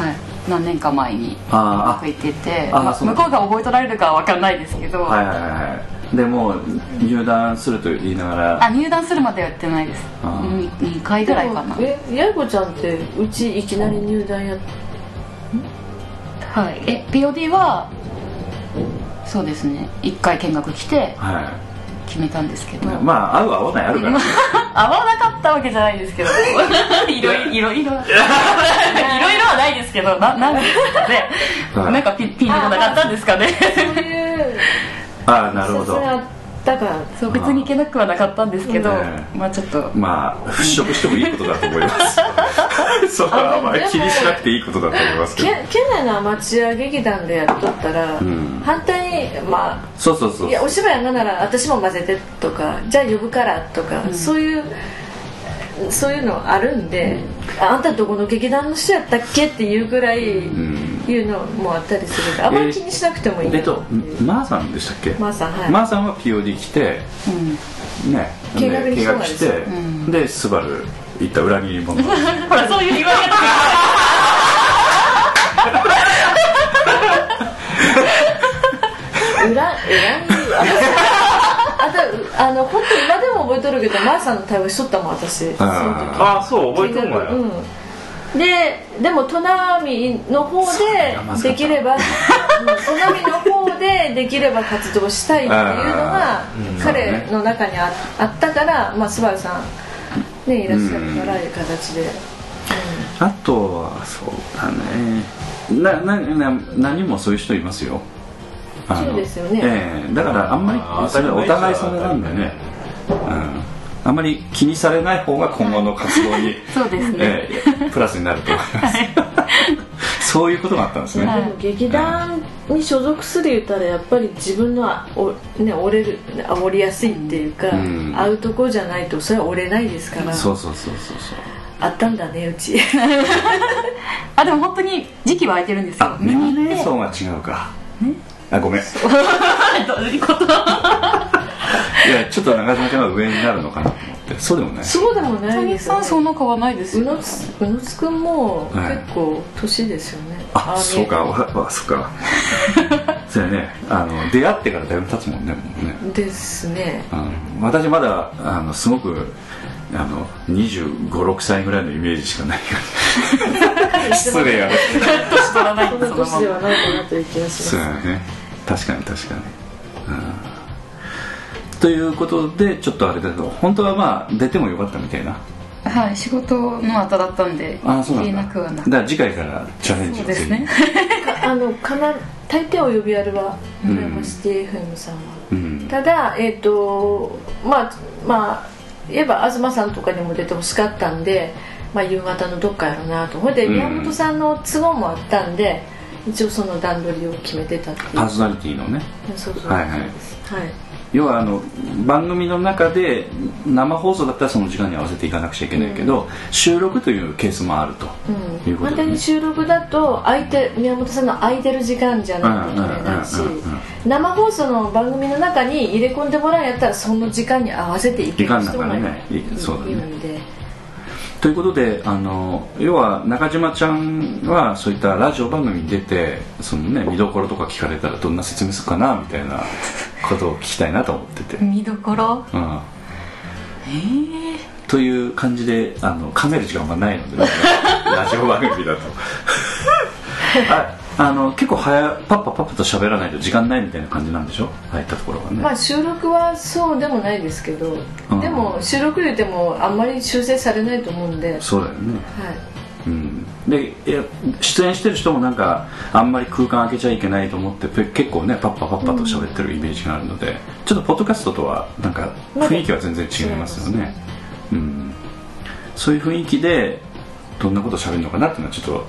はい、何年か前にあー見学行っててまあ向こうが覚えとられるかは分かんないですけど、はいはいはいはいでもう入団すると言いながら。あ入団するまではやってないです。あー 2, 回ぐらいかな。えやいこちゃんってうちいきなり入団やっはい。え POD はそうですね。1回見学来ては決めたんですけど、いまあ合う合わないあるから。合わなかったわけじゃないですけど。いろいろいろ。いろいろいろはないですけどななんで。すかねはい。なんかピンピンとこなかったんですかね。そういうああなるほど。だからそう別にいけなくはなかったんですけど、ねまあちょっと。まあ払拭してもいいことだと思います。それはあまり気にしなくていいことだと思いますけど。け県内のアマチュア劇団でやっとったら、ん。反対にまそうそうそうあいやお芝居やんななら私も混ぜてとかじゃあ呼ぶからとか、そういうそういうのあるんで、あんたどこの劇団の人やったっけっていうぐらいいうのもあったりするんであんまり気にしなくてもいいなえっとマーさんでしたっけ？マーさんはい。マーさんは POD 来てうなんですよ学してでスバル行った裏切り者。ほらそういう言われ方。裏裏にあとあの本当今でも覚えとるけどマーさんの対応しとったもん私。その時。あああそう覚えとんがよ、うん。ででも砺波の方でできればうん砺波の方でできれば活動したいっていうのが彼の中にああったからまあスバルさんねいらっしゃるからいう形で、あとはそうだね。ななな何もそういう人いますよそうですよね。ええだからあんまりお互い様なんでね、うん、あんまり気にされない方が今後の活動に そうですね。ええプラスになると思います。そういうことがあったんですね、でも劇団に所属する言ったらやっぱり自分のあお、ね、折れるあ折りやすいっていうか、うん。会うとこじゃないとそれは折れないですから。そうそうそうそうそう。あったんだねうち。あでも本当に時期は空いてるんですよ。あ年齢層が違うかあごめん。いどういうことやちょっと中島ちゃんが上になるのかなと思って。そうでもない。そうでもない谷さんそんな変わないですよ宇野つ宇野津くんもはい結構年ですよね、ああそうか。わわそうか。そうやね。あの出会ってからだいぶ経つもんねもうね。ですね。あの私まだあのすごくあの2 5 6歳ぐらいのイメージしかないから。失礼やね 年取らないそのんですそのまま年ではないかなという気がします。そうやね確かに確かに、うん。ということでちょっとあれだけど本当はまあ出てもよかったみたいな。はい仕事の後だったんでああそうなんだ。言えなく。はなだから次回からチャレンジをそうですね。あのかな大抵お呼びあるはうん。羨まし TFM さんは、うん。ただえっ、とまあまあ言えば東さんとかにも出てほしかったんで、まあ、夕方のどっかやろうなとほいでうん。宮本さんの都合もあったんで一応その段取りを決めてたっていう。パーソナリティのね。そうそう。はいはい。はい。要はあの番組の中で生放送だったらその時間に合わせていかなくちゃいけないけど、収録というケースもあると、うん。いうことでね。収録だと空いて宮本さんの空いてる時間じゃないといけないしうんうんうんうん生放送の番組の中に入れ込んでもらうんやったらその時間に合わせていける人もいかんだからいるんでということであの要は中島ちゃんはそういったラジオ番組に出てその、ね、見どころとか聞かれたらどんな説明するかなみたいな ことを聞きたいなと思ってて、見どころ？うん。という感じであの噛める時間がないので、ね、ラジオ番組だと。ああの結構早パッパパッパと喋らないと時間ないみたいな感じなんでしょ？入ったところはね、まあ収録はそうでもないですけど、うん。でも収録言うてもあんまり修正されないと思うんで、はい、そうだよね。うん、で出演してる人もなんかあんまり空間空けちゃいけないと思ってぺ結構ねパッパパッパと喋ってるイメージがあるので、ちょっとポッドキャストとはなんか雰囲気は全然違いますよね、うん、そういう雰囲気でどんなこと喋るのかなっていうのはちょっと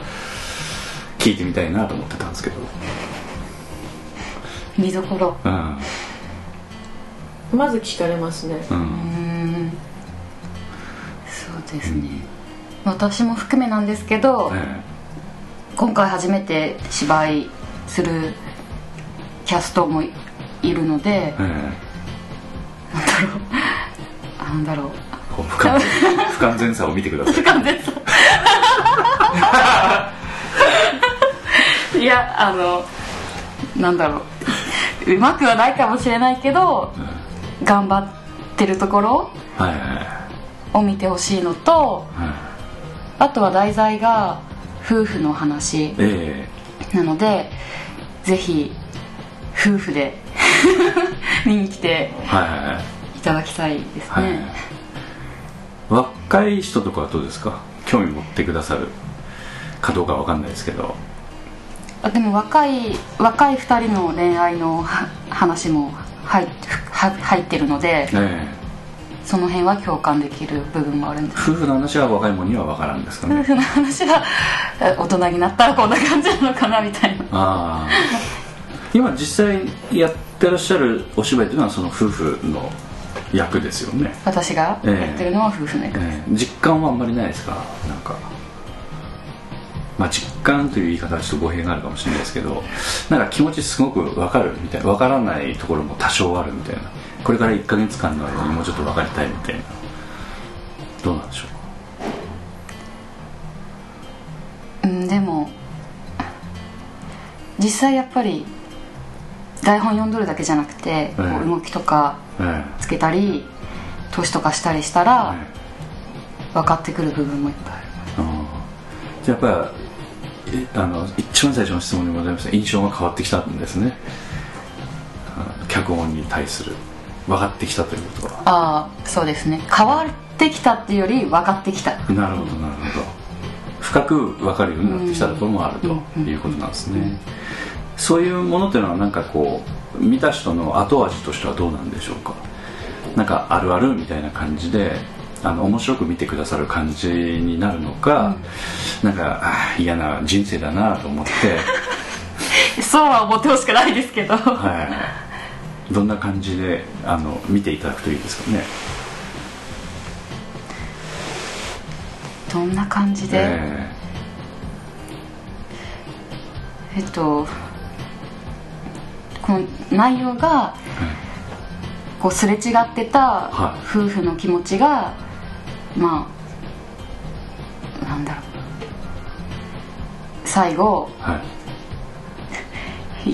聞いてみたいなと思ってたんですけど、見どころ。うん。まず聞かれますね。う、うん。んそうですね、私も含めなんですけど、え今回初めて芝居するキャストもいるのでええ。なんだろう。えこう不完全 不完全さを見てください いやあのなんだろう。うまくはないかもしれないけど、頑張ってるところはいはいはい。を見てほしいのとはいあとは題材が夫婦の話えなのでぜひ夫婦で 見に来ていはいはい。いただきたいですね、はい、若い人とかはどうですか？興味持ってくださるかどうかわかんないですけど。あでも若い若い2人の恋愛のは話も入入は入ってるのでえその辺は共感できる部分もあるんです。え夫婦の話は若い者には分からんですかね。夫婦の話はえ大人になったらこんな感じなのかなみたいな。ああ。今実際やってらっしゃるお芝居っていうのはその夫婦の役ですよね、私がええ。やってるのは夫婦の役ええ。実感はあんまりないですか？なんかまあ実感という言い方はちょっと語弊があるかもしれないですけどなんか気持ちすごく分かるみたいな分からないところも多少あるみたいな。これから1ヶ月間の間にもうちょっと分かりたいみたいな。どうなんでしょううんでも実際やっぱり台本読んどるだけじゃなくて、ええ。動きとかえつけたり投資とかしたりしたら分かってくる部分もいっぱいある。あー。じゃあやっぱあの一番最初の質問でございました。印象が変わってきたんですね。脚本に対する分かってきたということは。ああそうですね。変わってきたっていうより分かってきた。なるほどなるほど。深く分かるようになってきたところもあるとうんいうことなんですね。そういうものっていうのはなんかこう見た人の後味としてはどうなんでしょうか。なんかあるあるみたいな感じであの面白く見てくださる感じになるのか、なんかあー嫌な人生だなと思って。そうは思ってほしくないですけど。はい、どんな感じであの見ていただくといいですかね？どんな感じで、ええ。っとこの内容がこうすれ違ってたはい。夫婦の気持ちがまあなんだろう。最後ーはい。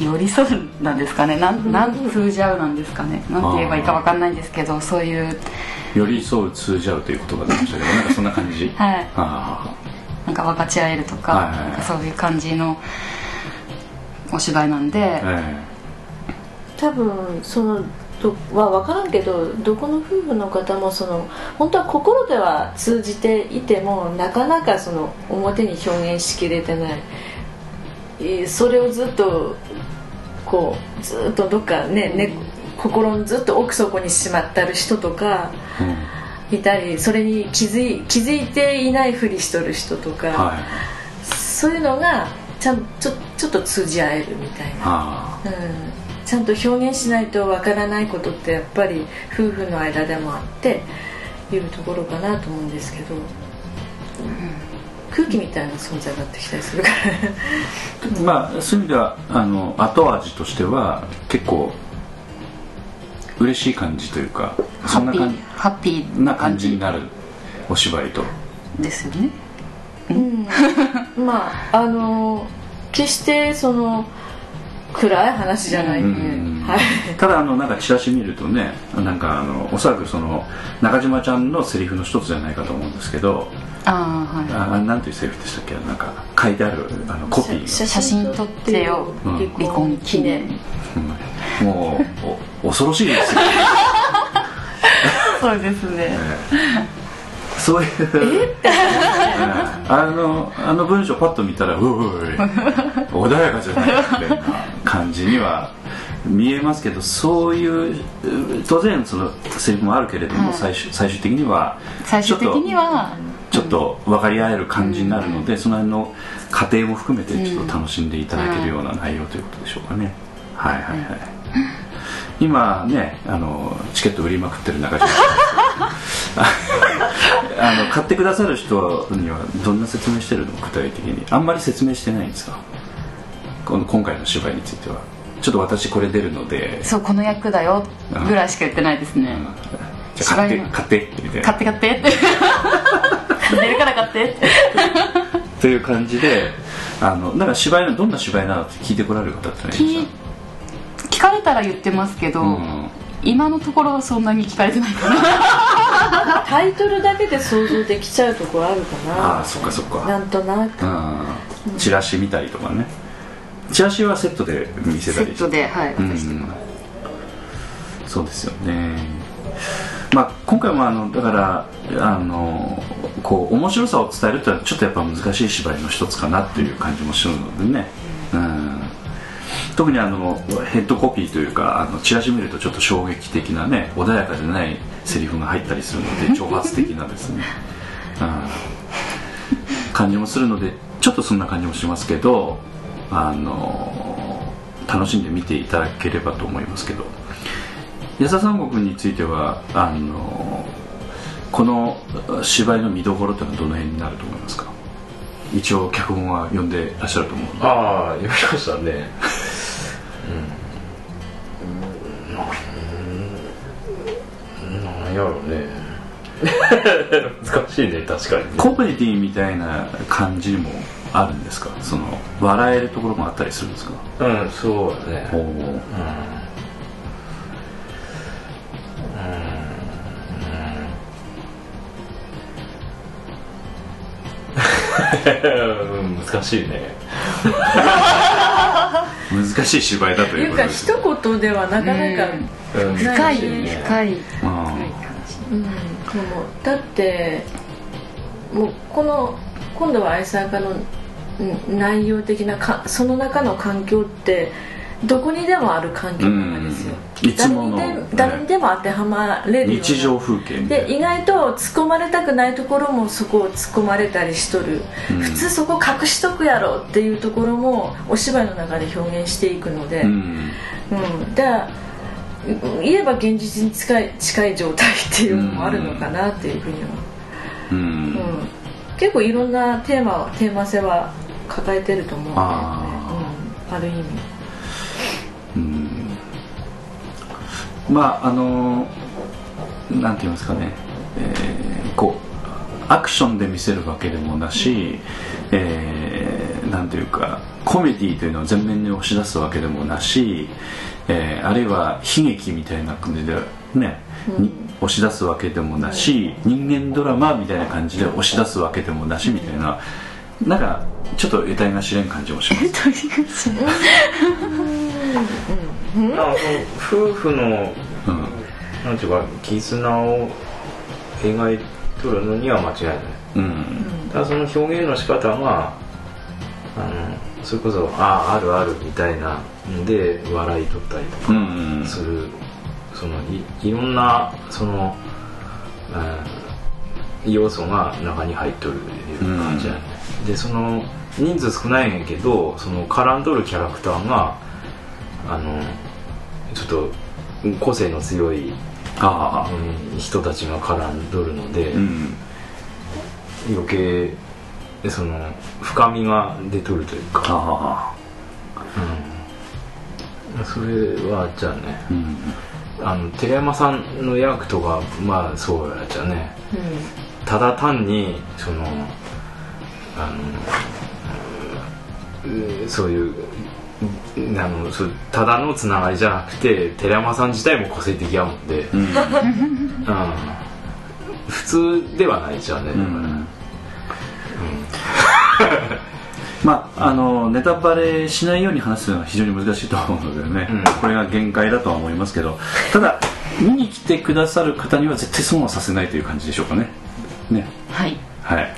寄り添うなんですかね。なんなん通じ合うなんですかね。なんて言えばいいかわかんないんですけどそういう。寄り添う通じ合うという言葉が出ましたけどなんかそんな感じ。はい。あなんか分かち合えるとか,、はいはいはい。かそういう感じのお芝居なんで、あえ。多分そのどは分からんけどどこの夫婦の方もその本当は心では通じていてもなかなかその表に表現しきれてない。えーそれをずっとこうずっとどっかねね心のずっと奥底にしまってある人とかいたりそれに気づい気づいていないふりしとる人とか、はい。そういうのがちゃんちょちょっと通じ合えるみたいな。あうんちゃんと表現しないとわからないことってやっぱり夫婦の間でもあっていうところかなと思うんですけど、空気みたいな存在があってきたりするから。あ まあそういう意味ではあの後味としては結構嬉しい感じというかそんな感ハッピー。な感じになるお芝居と。ですよね。うん。まああの決してその暗い話じゃない。んで、うん。はい。ただあのなんかチラシ見るとねなんかあのおそらくその中島ちゃんのセリフの一つじゃないかと思うんですけどああはい。あなんていうセリフでしたっけ？なんか書いてあるあのコピーが。写写真撮ってようん。離婚記念。うん。もうお恐ろしいですよ。ね そうですね そういう。うんあのあの文章パッと見たらうおい。穏やかじゃないみたいな感じには見えますけどそういうう当然そのセリフもあるけれども、はい最終最終的には最終的には。ちょっと分かり合える感じになるので、その辺の過程も含めてちょっと楽しんでいただけるような内容ということでしょうかね、はいはいはい、今ねあのチケット売りまくってる中島さん あの買ってくださる人にはどんな説明してるの？具体的に。あんまり説明してないんですか？この今回の芝居については。ちょっと私これ出るので。そうこの役だよ。ぐらいしか言ってないですね。じゃあ買って買ってってみたいな。買って買って。って出るから買って。っ てという感じであのなんか芝居のどんな芝居なのって聞いてこられる方ってないです聞聞かれたら言ってますけど、か、うん。今のところはそんなに聞かれてないかな タイトルだけで想像できちゃうところあるかな。ああそっかそっか。なんとなく。うん。チラシ見たりとかね。チラシはセットで見せたセりットではいうん。そうですよね。まあ今回もあのだからあのこう面白さを伝えるってのはちょっとやっぱ難しい芝居の一つかなっていう感じもするのでね、うん、特にあのヘッドコピーというかあのチラシ見るとちょっと衝撃的なね穏やかでないセリフが入ったりするので 挑発的なですね、うん、感じもするのでちょっとそんな感じもしますけどあの楽しんで見ていただければと思いますけど。安田三国についてはあのこの芝居の見どころというのはどの辺になると思いますか？一応脚本は読んでらっしゃると思うああ読みましたね。うん。なんやろうね。難しいね確かにね。コメディみたいな感じもあるんですか？その笑えるところもあったりするんですか？うんそうだね。おおうん難しいね。難しい芝居だといいうことですうか一言ではなかなか、うん。深い深い。あうん、でもだってもうこの今度は愛妻家のうん内容的なかその中の環境ってどこにでもある環境なんですよ、誰にで誰にでも当てはまれる日常風景で意外と突っ込まれたくないところもそこを突っ込まれたりしとる、うん。普通そこ隠しとくやろっていうところもお芝居の中で表現していくので、ううん。んだからうん言えば現実に近い近い状態っていうのもあるのかなっていうふうには、う。うん。ん。結構いろんなテーマはテーマ性は抱えてると思うんだよね。あうん、ある意味まああのなんて言いますかね、えーこうアクションで見せるわけでもなし、えーなんていうかコメディというのを前面に押し出すわけでもなし、えーあるいは悲劇みたいな感じでね、に押し出すわけでもなし、人間ドラマみたいな感じで押し出すわけでもなしみたいななんかちょっと得体が知れん感じもします。なん。か夫婦のうん。なんていうか絆を描いとるのには間違いない。うん。ただその表現の仕方があのそれこそあああるあるみたいなので笑い取ったりとうかん。する、そのいいろんなその、うん要素が中に入っとるいう感じやね、でその人数少ないんやけどその絡んどるキャラクターがあのちょっと個性の強い、ああ。うん人たちが絡んどるので、うん。余計その深みが出とるというか、あうん、それはじゃあねあうん。あの寺山さんの役とかまあそうやじゃあねただ単にそのあのうんそういううんあのそうただのつながりじゃなくて寺山さん自体も個性的やもんで、うん。うん普通ではないじゃあね、だから。うん。まああのネタバレしないように話すのは非常に難しいと思うのでね、うん。これが限界だとは思いますけどただ見に来てくださる方には絶対損はさせないという感じでしょうかね。ね。はい。はい。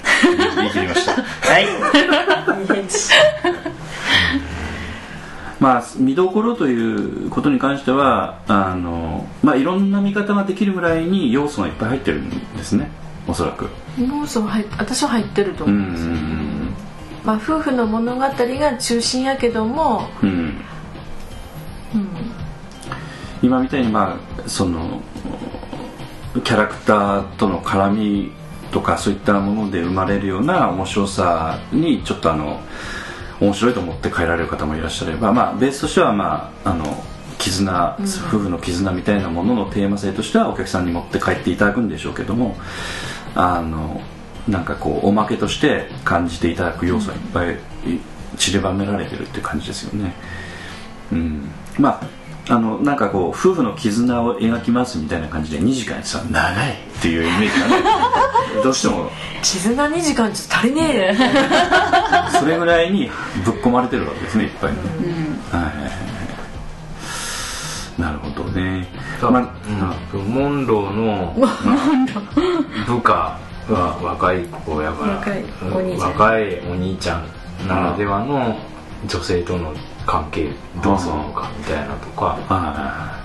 言い切りました。はい まあ見どころということに関してはあの、まあ、いろんな見方ができるぐらいに要素がいっぱい入ってるんですね。おそらく。要素は入っ私は入ってるとうん思うんですよ、まあ、夫婦の物語が中心やけども、うんうん。うん、今みたいにまあそのキャラクターとの絡みとかそういったもので生まれるような面白さにちょっとあの面白いと思って帰られる方もいらっしゃれば、まあ、ベースとしては、まあ、あの絆、夫婦の絆みたいなもののテーマ性としてはお客さんに持って帰っていただくんでしょうけどもあのなんかこうおまけとして感じていただく要素がいっぱい散りばめられてるって感じですよね。うん、まああのなんかこう夫婦の絆を描きますみたいな感じで2時間やってたら長いっていうイメージがねどうしても。絆2時間ちょっと足りねえそれぐらいにぶっ込まれてるわけですねいっぱい。ね、はい。はい。はいなるほどね。だまうん。モンローの部下は若い子やから若いお兄ちゃんならではの女性との関係どうするのかみたいなとかは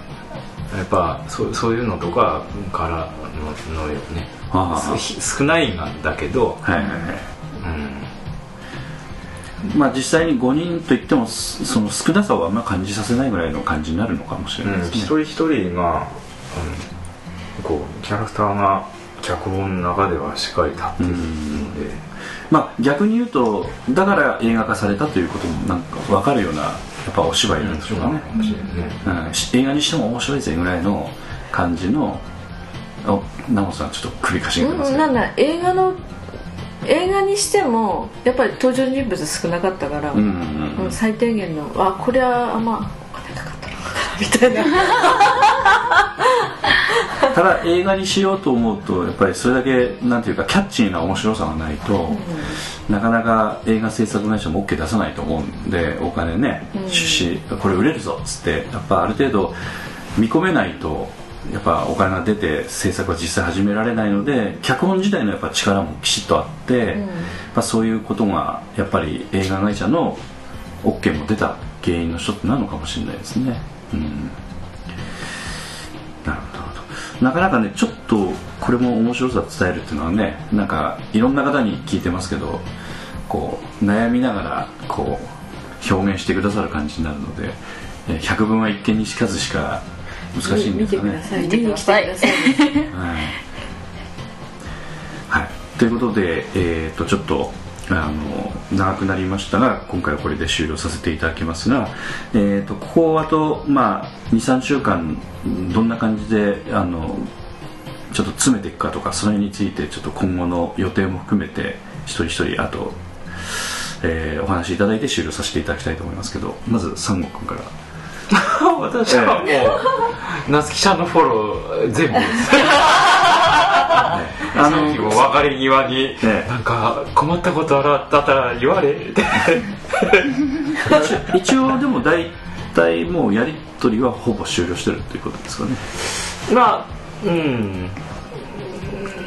やっぱそうそういうのとかからののよね。少ないんだけど、いはいはいはい。うん、まあ実際に5人といってもすその少なさはあんま感じさせないぐらいの感じになるのかもしれないですね、一人一人が、うん、こうキャラクターが脚本の中ではしっかり立ってるので、まあ逆に言うとだから映画化されたということもなんか分かるようなやっぱお芝居なんでしょうかね、かもしれないね。うん。し映画にしても面白いぜぐらいの感じのおナモさんちょっと首かしげてますけどうんなんだ映画の映画にしてもやっぱり登場人物少なかったから、うんうんうんうん。最低限のあこれはあんまみたいな。ただ映画にしようと思うとやっぱりそれだけなんていうかキャッチーな面白さがないと、なかなか映画制作会社も OK 出さないと思うんでお金ね出資これ売れるぞっつってやっぱある程度見込めないとやっぱお金が出て制作は実際始められないので脚本自体のやっぱ力もきちっとあって、まあ、そういうことがやっぱり映画会社の OK も出た原因の一つなのかもしれないですね。うん。なるほど。なかなかねちょっとこれも面白さ伝えるっていうのはねなんかいろんな方に聞いてますけどこう悩みながらこう表現してくださる感じになるのでえー百聞は一見にしかずしか難しいんですかね。見てください。はい、はい、ということで、えー、とちょっとあの長くなりましたが今回はこれで終了させていただきますが、えー、とここあと、まあ、23週間どんな感じであのちょっと詰めていくかとかそれについてちょっと今後の予定も含めて一人一人あと、えーお話しいただいて終了させていただきたいと思いますけどまず三悟君から。私はもう夏希ちゃんのフォロー全部です あさっきも別れ際にええなんか困ったことあったら言われ。っ て一応でも大体もうやり取りはほぼ終了してるっていうことですかね。まあうん。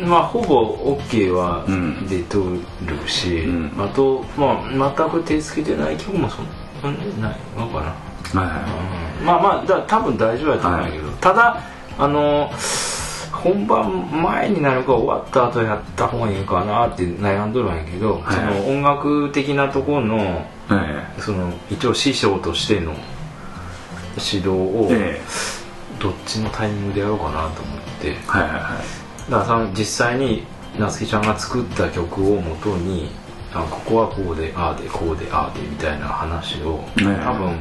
まあほぼ OK はうん出とるし、うん。あとまあ全く手つけてない曲もそんなにないのかな、はいはいうん。まあまあだ多分大丈夫だと思うんだけど、ただあの本番前になるか終わった後やった方がいいかなって悩んどるんやけど、はい。その音楽的なところのえその一応師匠としての指導をええ。どっちのタイミングでやろうかなと思って。えはいはいはい。だから実際に夏希ちゃんが作った曲をもとにあここはこうでああでこうでああでみたいな話を、ええ。多分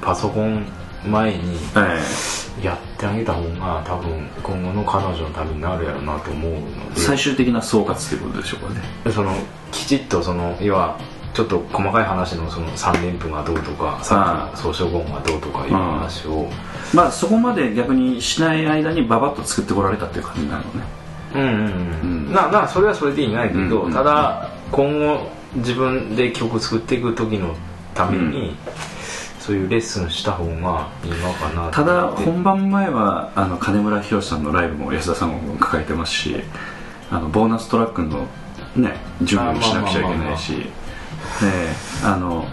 パソコン前にえやってあげた方が多分今後の彼女のためになるやろうなと思うのえで。最終的な総括ということでしょうかね。そのきちっとその要はちょっと細かい話のその3連符がどうとかさっきの総称語がどうとかいう話を、まあそこまで逆にしない間にババッと作ってこられたっていう感じになるのね。うんうんうん、うん。ななそれはそれでいいないけど、うんただ今後自分で曲作っていく時のために、そういうレッスンした方がいいのかなただ本番前はあの金村博さんのライブも安田さんも抱えてますしあのボーナストラックのね準備もしなくちゃいけないしええあの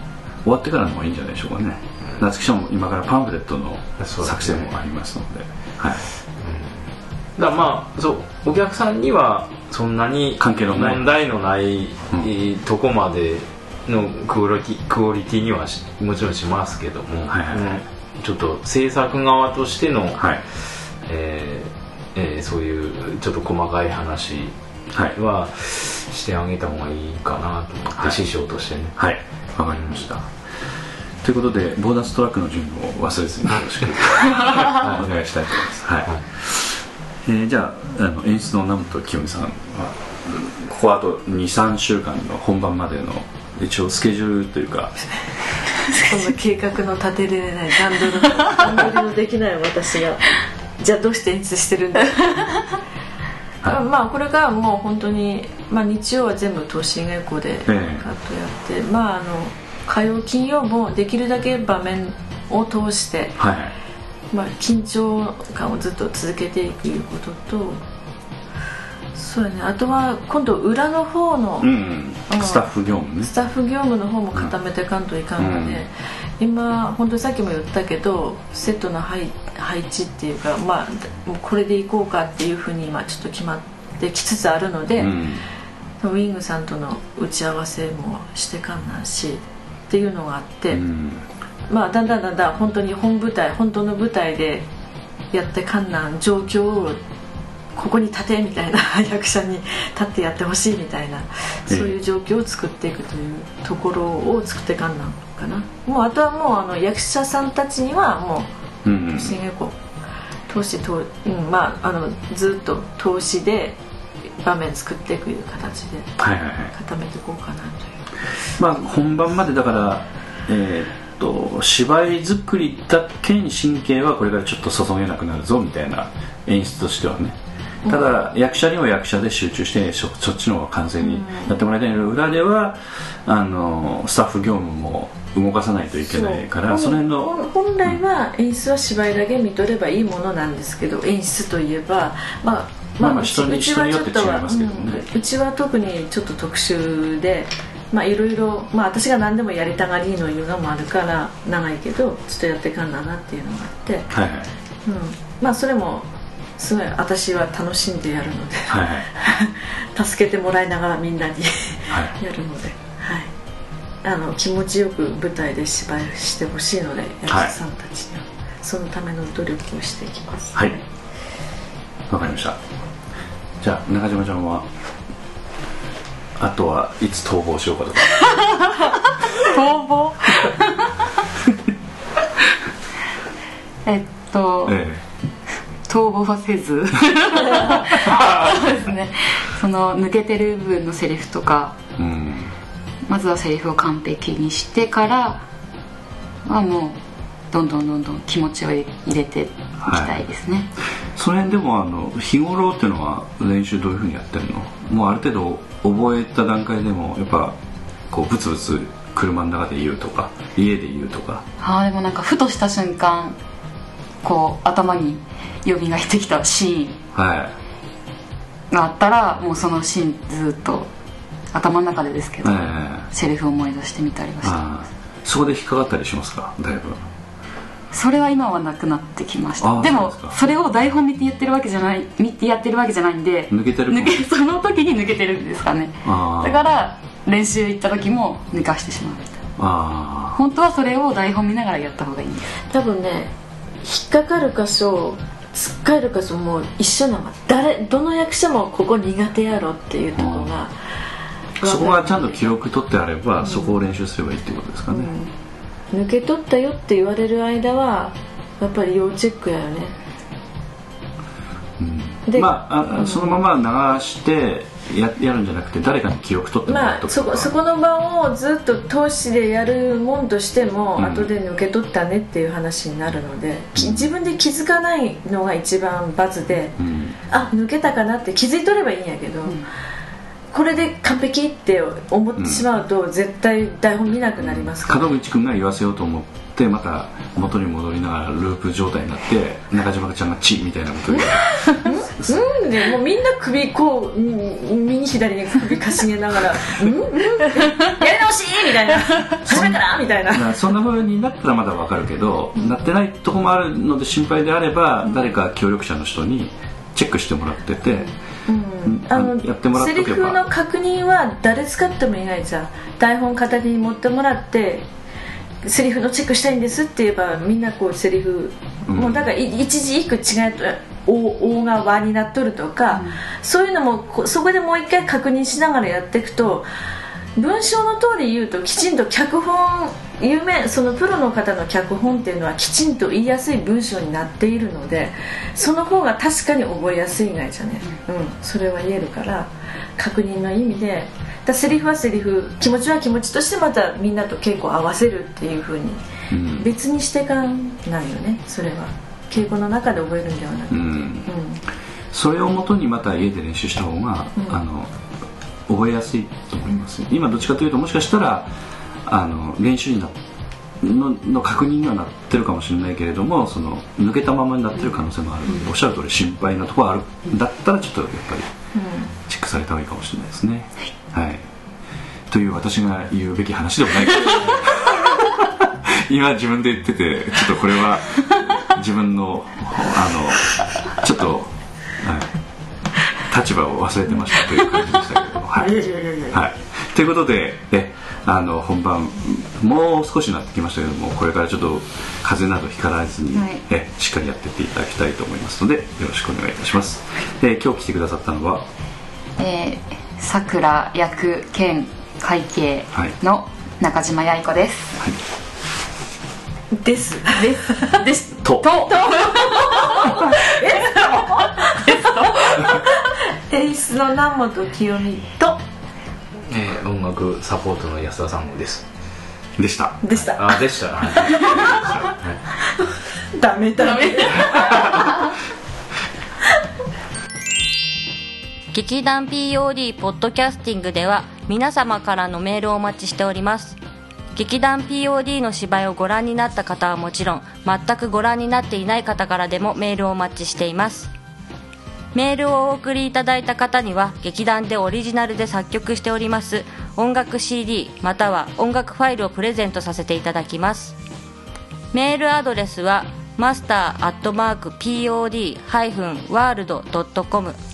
終わってからの方がいいんじゃないでしょうかね。夏希さんも今からパンフレットの作成もありますので。はい。だからまあそうお客さんにはそんなに関係のない。問題のない、とこまでのクオリティクオリティにはしもちろんしますけども、はいはいはい。うん。ちょっと制作側としての、はい。えーえーそういうちょっと細かい話はい。はしてあげた方がいいかなと思って、はい。師匠としてね。はい。わかりました。ということでボーナストラックの準備を忘れずによろしく。はい。お願いしたいと思います。はい、えーじゃああの演出の南本清美さんはここあと23週間の本番までの一応スケジュールというか。そんな計画の立てれない段取りの段取りのできない私が。じゃあどうして演出してるんだ？あまあこれからもう本当に、まあ、日曜は全部投資稽古でカットやって、まああの火曜金曜もできるだけ場面を通して、はい。まあ、緊張感をずっと続けていくいうこととそうやね。あとは今度裏の方の、うん、うん。うんスタッフ業務ね。スタッフ業務の方も固めていかんといかんので、うん今本当にさっきも言ったけどセットの配配置っていうかまあもうこれでいこうかっていうふうに今ちょっと決まってきつつあるので、うん。ウィングさんとの打ち合わせもしてかんなんしっていうのがあって、うん。まあだんだんだんだん本当に本舞台本当の舞台でやってかんなん状況をここに立てみたいな 役者に立ってやってほしいみたいなそういう状況を作っていくというところを作ってかんなんかな。もうあとはもうあの役者さんたちにはもううんうん。新こう投資と、うん、まああのずっと投資で場面作っていくいう形ではいはいはい。固めていこうかなという。まあ本番までだからえーっと芝居作りだけに神経はこれからちょっと注げなくなるぞみたいな演出としてはねただ、役者には役者で集中してそそっちの方が完全にやってもらいたいけど裏ではあのスタッフ業務も動かさないといけないからその辺の本本来は演出は芝居だけ見とればいいものなんですけど演出といえばまあまあまあ人によって違いますけどね。うん。うちは特にちょっと特殊でまあいろいろまあ私が何でもやりたがりのいうのもあるから長いけどちょっとやっていかんだなっていうのがあって、はいはい。うん、まあそれもすごい私は楽しんでやるのではいはい。助けてもらいながらみんなにはい。やるので、はい、あの気持ちよく舞台で芝居してほしいので役者さんたちには、そのための努力をしていきます。はい。わかりました。じゃあ中島ちゃんはあとはいつ逃亡しようかと。か 逃亡？えっと、え逃亡はせず。そうですね。その抜けてる部分のセリフとか。えうん。まずはセリフを完璧にしてからはもうどんどんどんどん気持ちを入れていきたいですね、その辺でもあの日頃っていうのは練習どういうふうにやってるの？もうある程度覚えた段階でもやっぱこうブツブツ車の中で言うとか家で言うとか。ああでもなんかふとした瞬間こう頭に蘇ってきたシはーンがあったらもうそのシーンずっと頭の中でですけど、い、ええセリフを思い出してみたりはしてああ。そこで引っかかったりしますか？だいぶ。それは今はなくなってきました。でもそれを台本見て言ってるわけじゃない見てやってるわけじゃないんで抜けてる抜けその時に抜けてるんですかね。だから練習行った時も抜かしてしまうみたいな。あ。本当はそれを台本見ながらやった方がいいんです。多分ね引っかかる箇所つっかえる箇所も一緒なの。誰どの役者もここ苦手やろっていうところがあそこがちゃんと記録取ってあれば、そこを練習すればいいってことですかね、抜け取ったよって言われる間はやっぱり要チェックやよね。でまああそのまま流してややるんじゃなくて誰かに記憶取ってもらまあっとくとか、そこそこの場をずっと投資でやるもんとしても、うん。後で抜け取ったねっていう話になるので、き自分で気づかないのが一番罰で、うん。あ抜けたかなって気づいとればいいんやけど、これで完璧って思ってしまうと、絶対台本見なくなりますから、門口君が言わせようと思ってまた元に戻りながらループ状態になって中島ちゃんが「チ」みたいなこと言う うんでもうみんな首こう右左に首かしげながら「うんうんやり直し!」みたいな「初めから!」みたいなそんな風になったらまだわかるけど、なってないとこもあるので心配であれば誰か協力者の人にチェックしてもらってて、うんあのやってもらっとけばセリフの確認は誰使ってもいないじゃん台本片手に持ってもらってセリフのチェックしたいんですって言えばみんなこうセリフ、うん。もうだからい一字一句違うと「お」おが「和」になっとるとか、そういうのもこそこでもう一回確認しながらやっていくと文章の通り言うときちんと脚本有名そのプロの方の脚本っていうのはきちんと言いやすい文章になっているのでその方が確かに覚えやすいがいじゃね、うん、それは言えるから確認の意味でだセリフはセリフ気持ちは気持ちとしてまたみんなと稽古を合わせるっていうふうにうん。別にしていかないよねそれは。稽古の中で覚えるんではなくて、うん。うん。それをもとにまた家で練習した方が、うん。あの覚えやすいと思います。今どっちかというともしかしたらあの練習になのの確認にはなってるかもしれないけれどもその抜けたままになってる可能性もある。ので、おっしゃる通り心配なところある。んだったらちょっとやっぱりチェックされた方がいいかもしれないですね。はい、という私が言うべき話でもない。け ど今自分で言っててちょっとこれは自分のあのちょっと、はい、立場を忘れてましたという感じでしたけれども。はい。はい、ということでえあの本番もう少しになってきましたけどもこれからちょっと風邪などひからずに、はい。えしっかりやっていっていただきたいと思いますのでよろしくお願いいたします、え今日来てくださったのは？えーさくら役兼会計の中島八重子です、です。です。です。と。と。演出の南本清美。と。えー音楽サポートの安田さんです。でした。でした。あでした。はい。ダメダメ 劇団 POD ポッドキャスティングでは皆様からのメールをお待ちしております。劇団 POD の芝居をご覧になった方はもちろん全くご覧になっていない方からでもメールをお待ちしています。メールをお送りいただいた方には劇団でオリジナルで作曲しております音楽 CD または音楽ファイルをプレゼントさせていただきます。メールアドレスはマスターアットマーク POD-world.com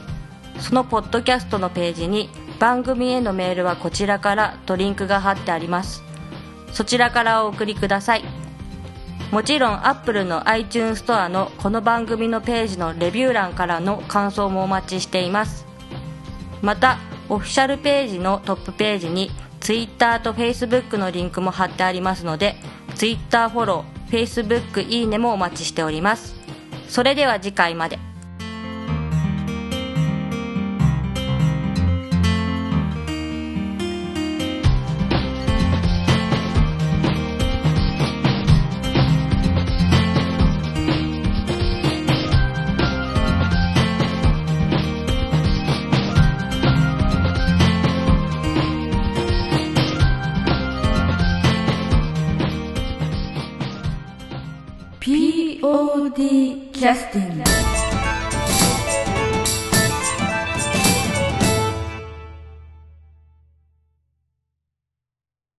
そのポッドキャストのページに番組へのメールはこちらからとリンクが貼ってあります。そちらからお送りください。もちろん Apple の iTunes ストアのこの番組のページのレビュー欄からの感想もお待ちしています。またオフィシャルページのトップページに Twitter と Facebook のリンクも貼ってありますので Twitter フォロー Facebook いいねもお待ちしております。それでは次回まで。Justin.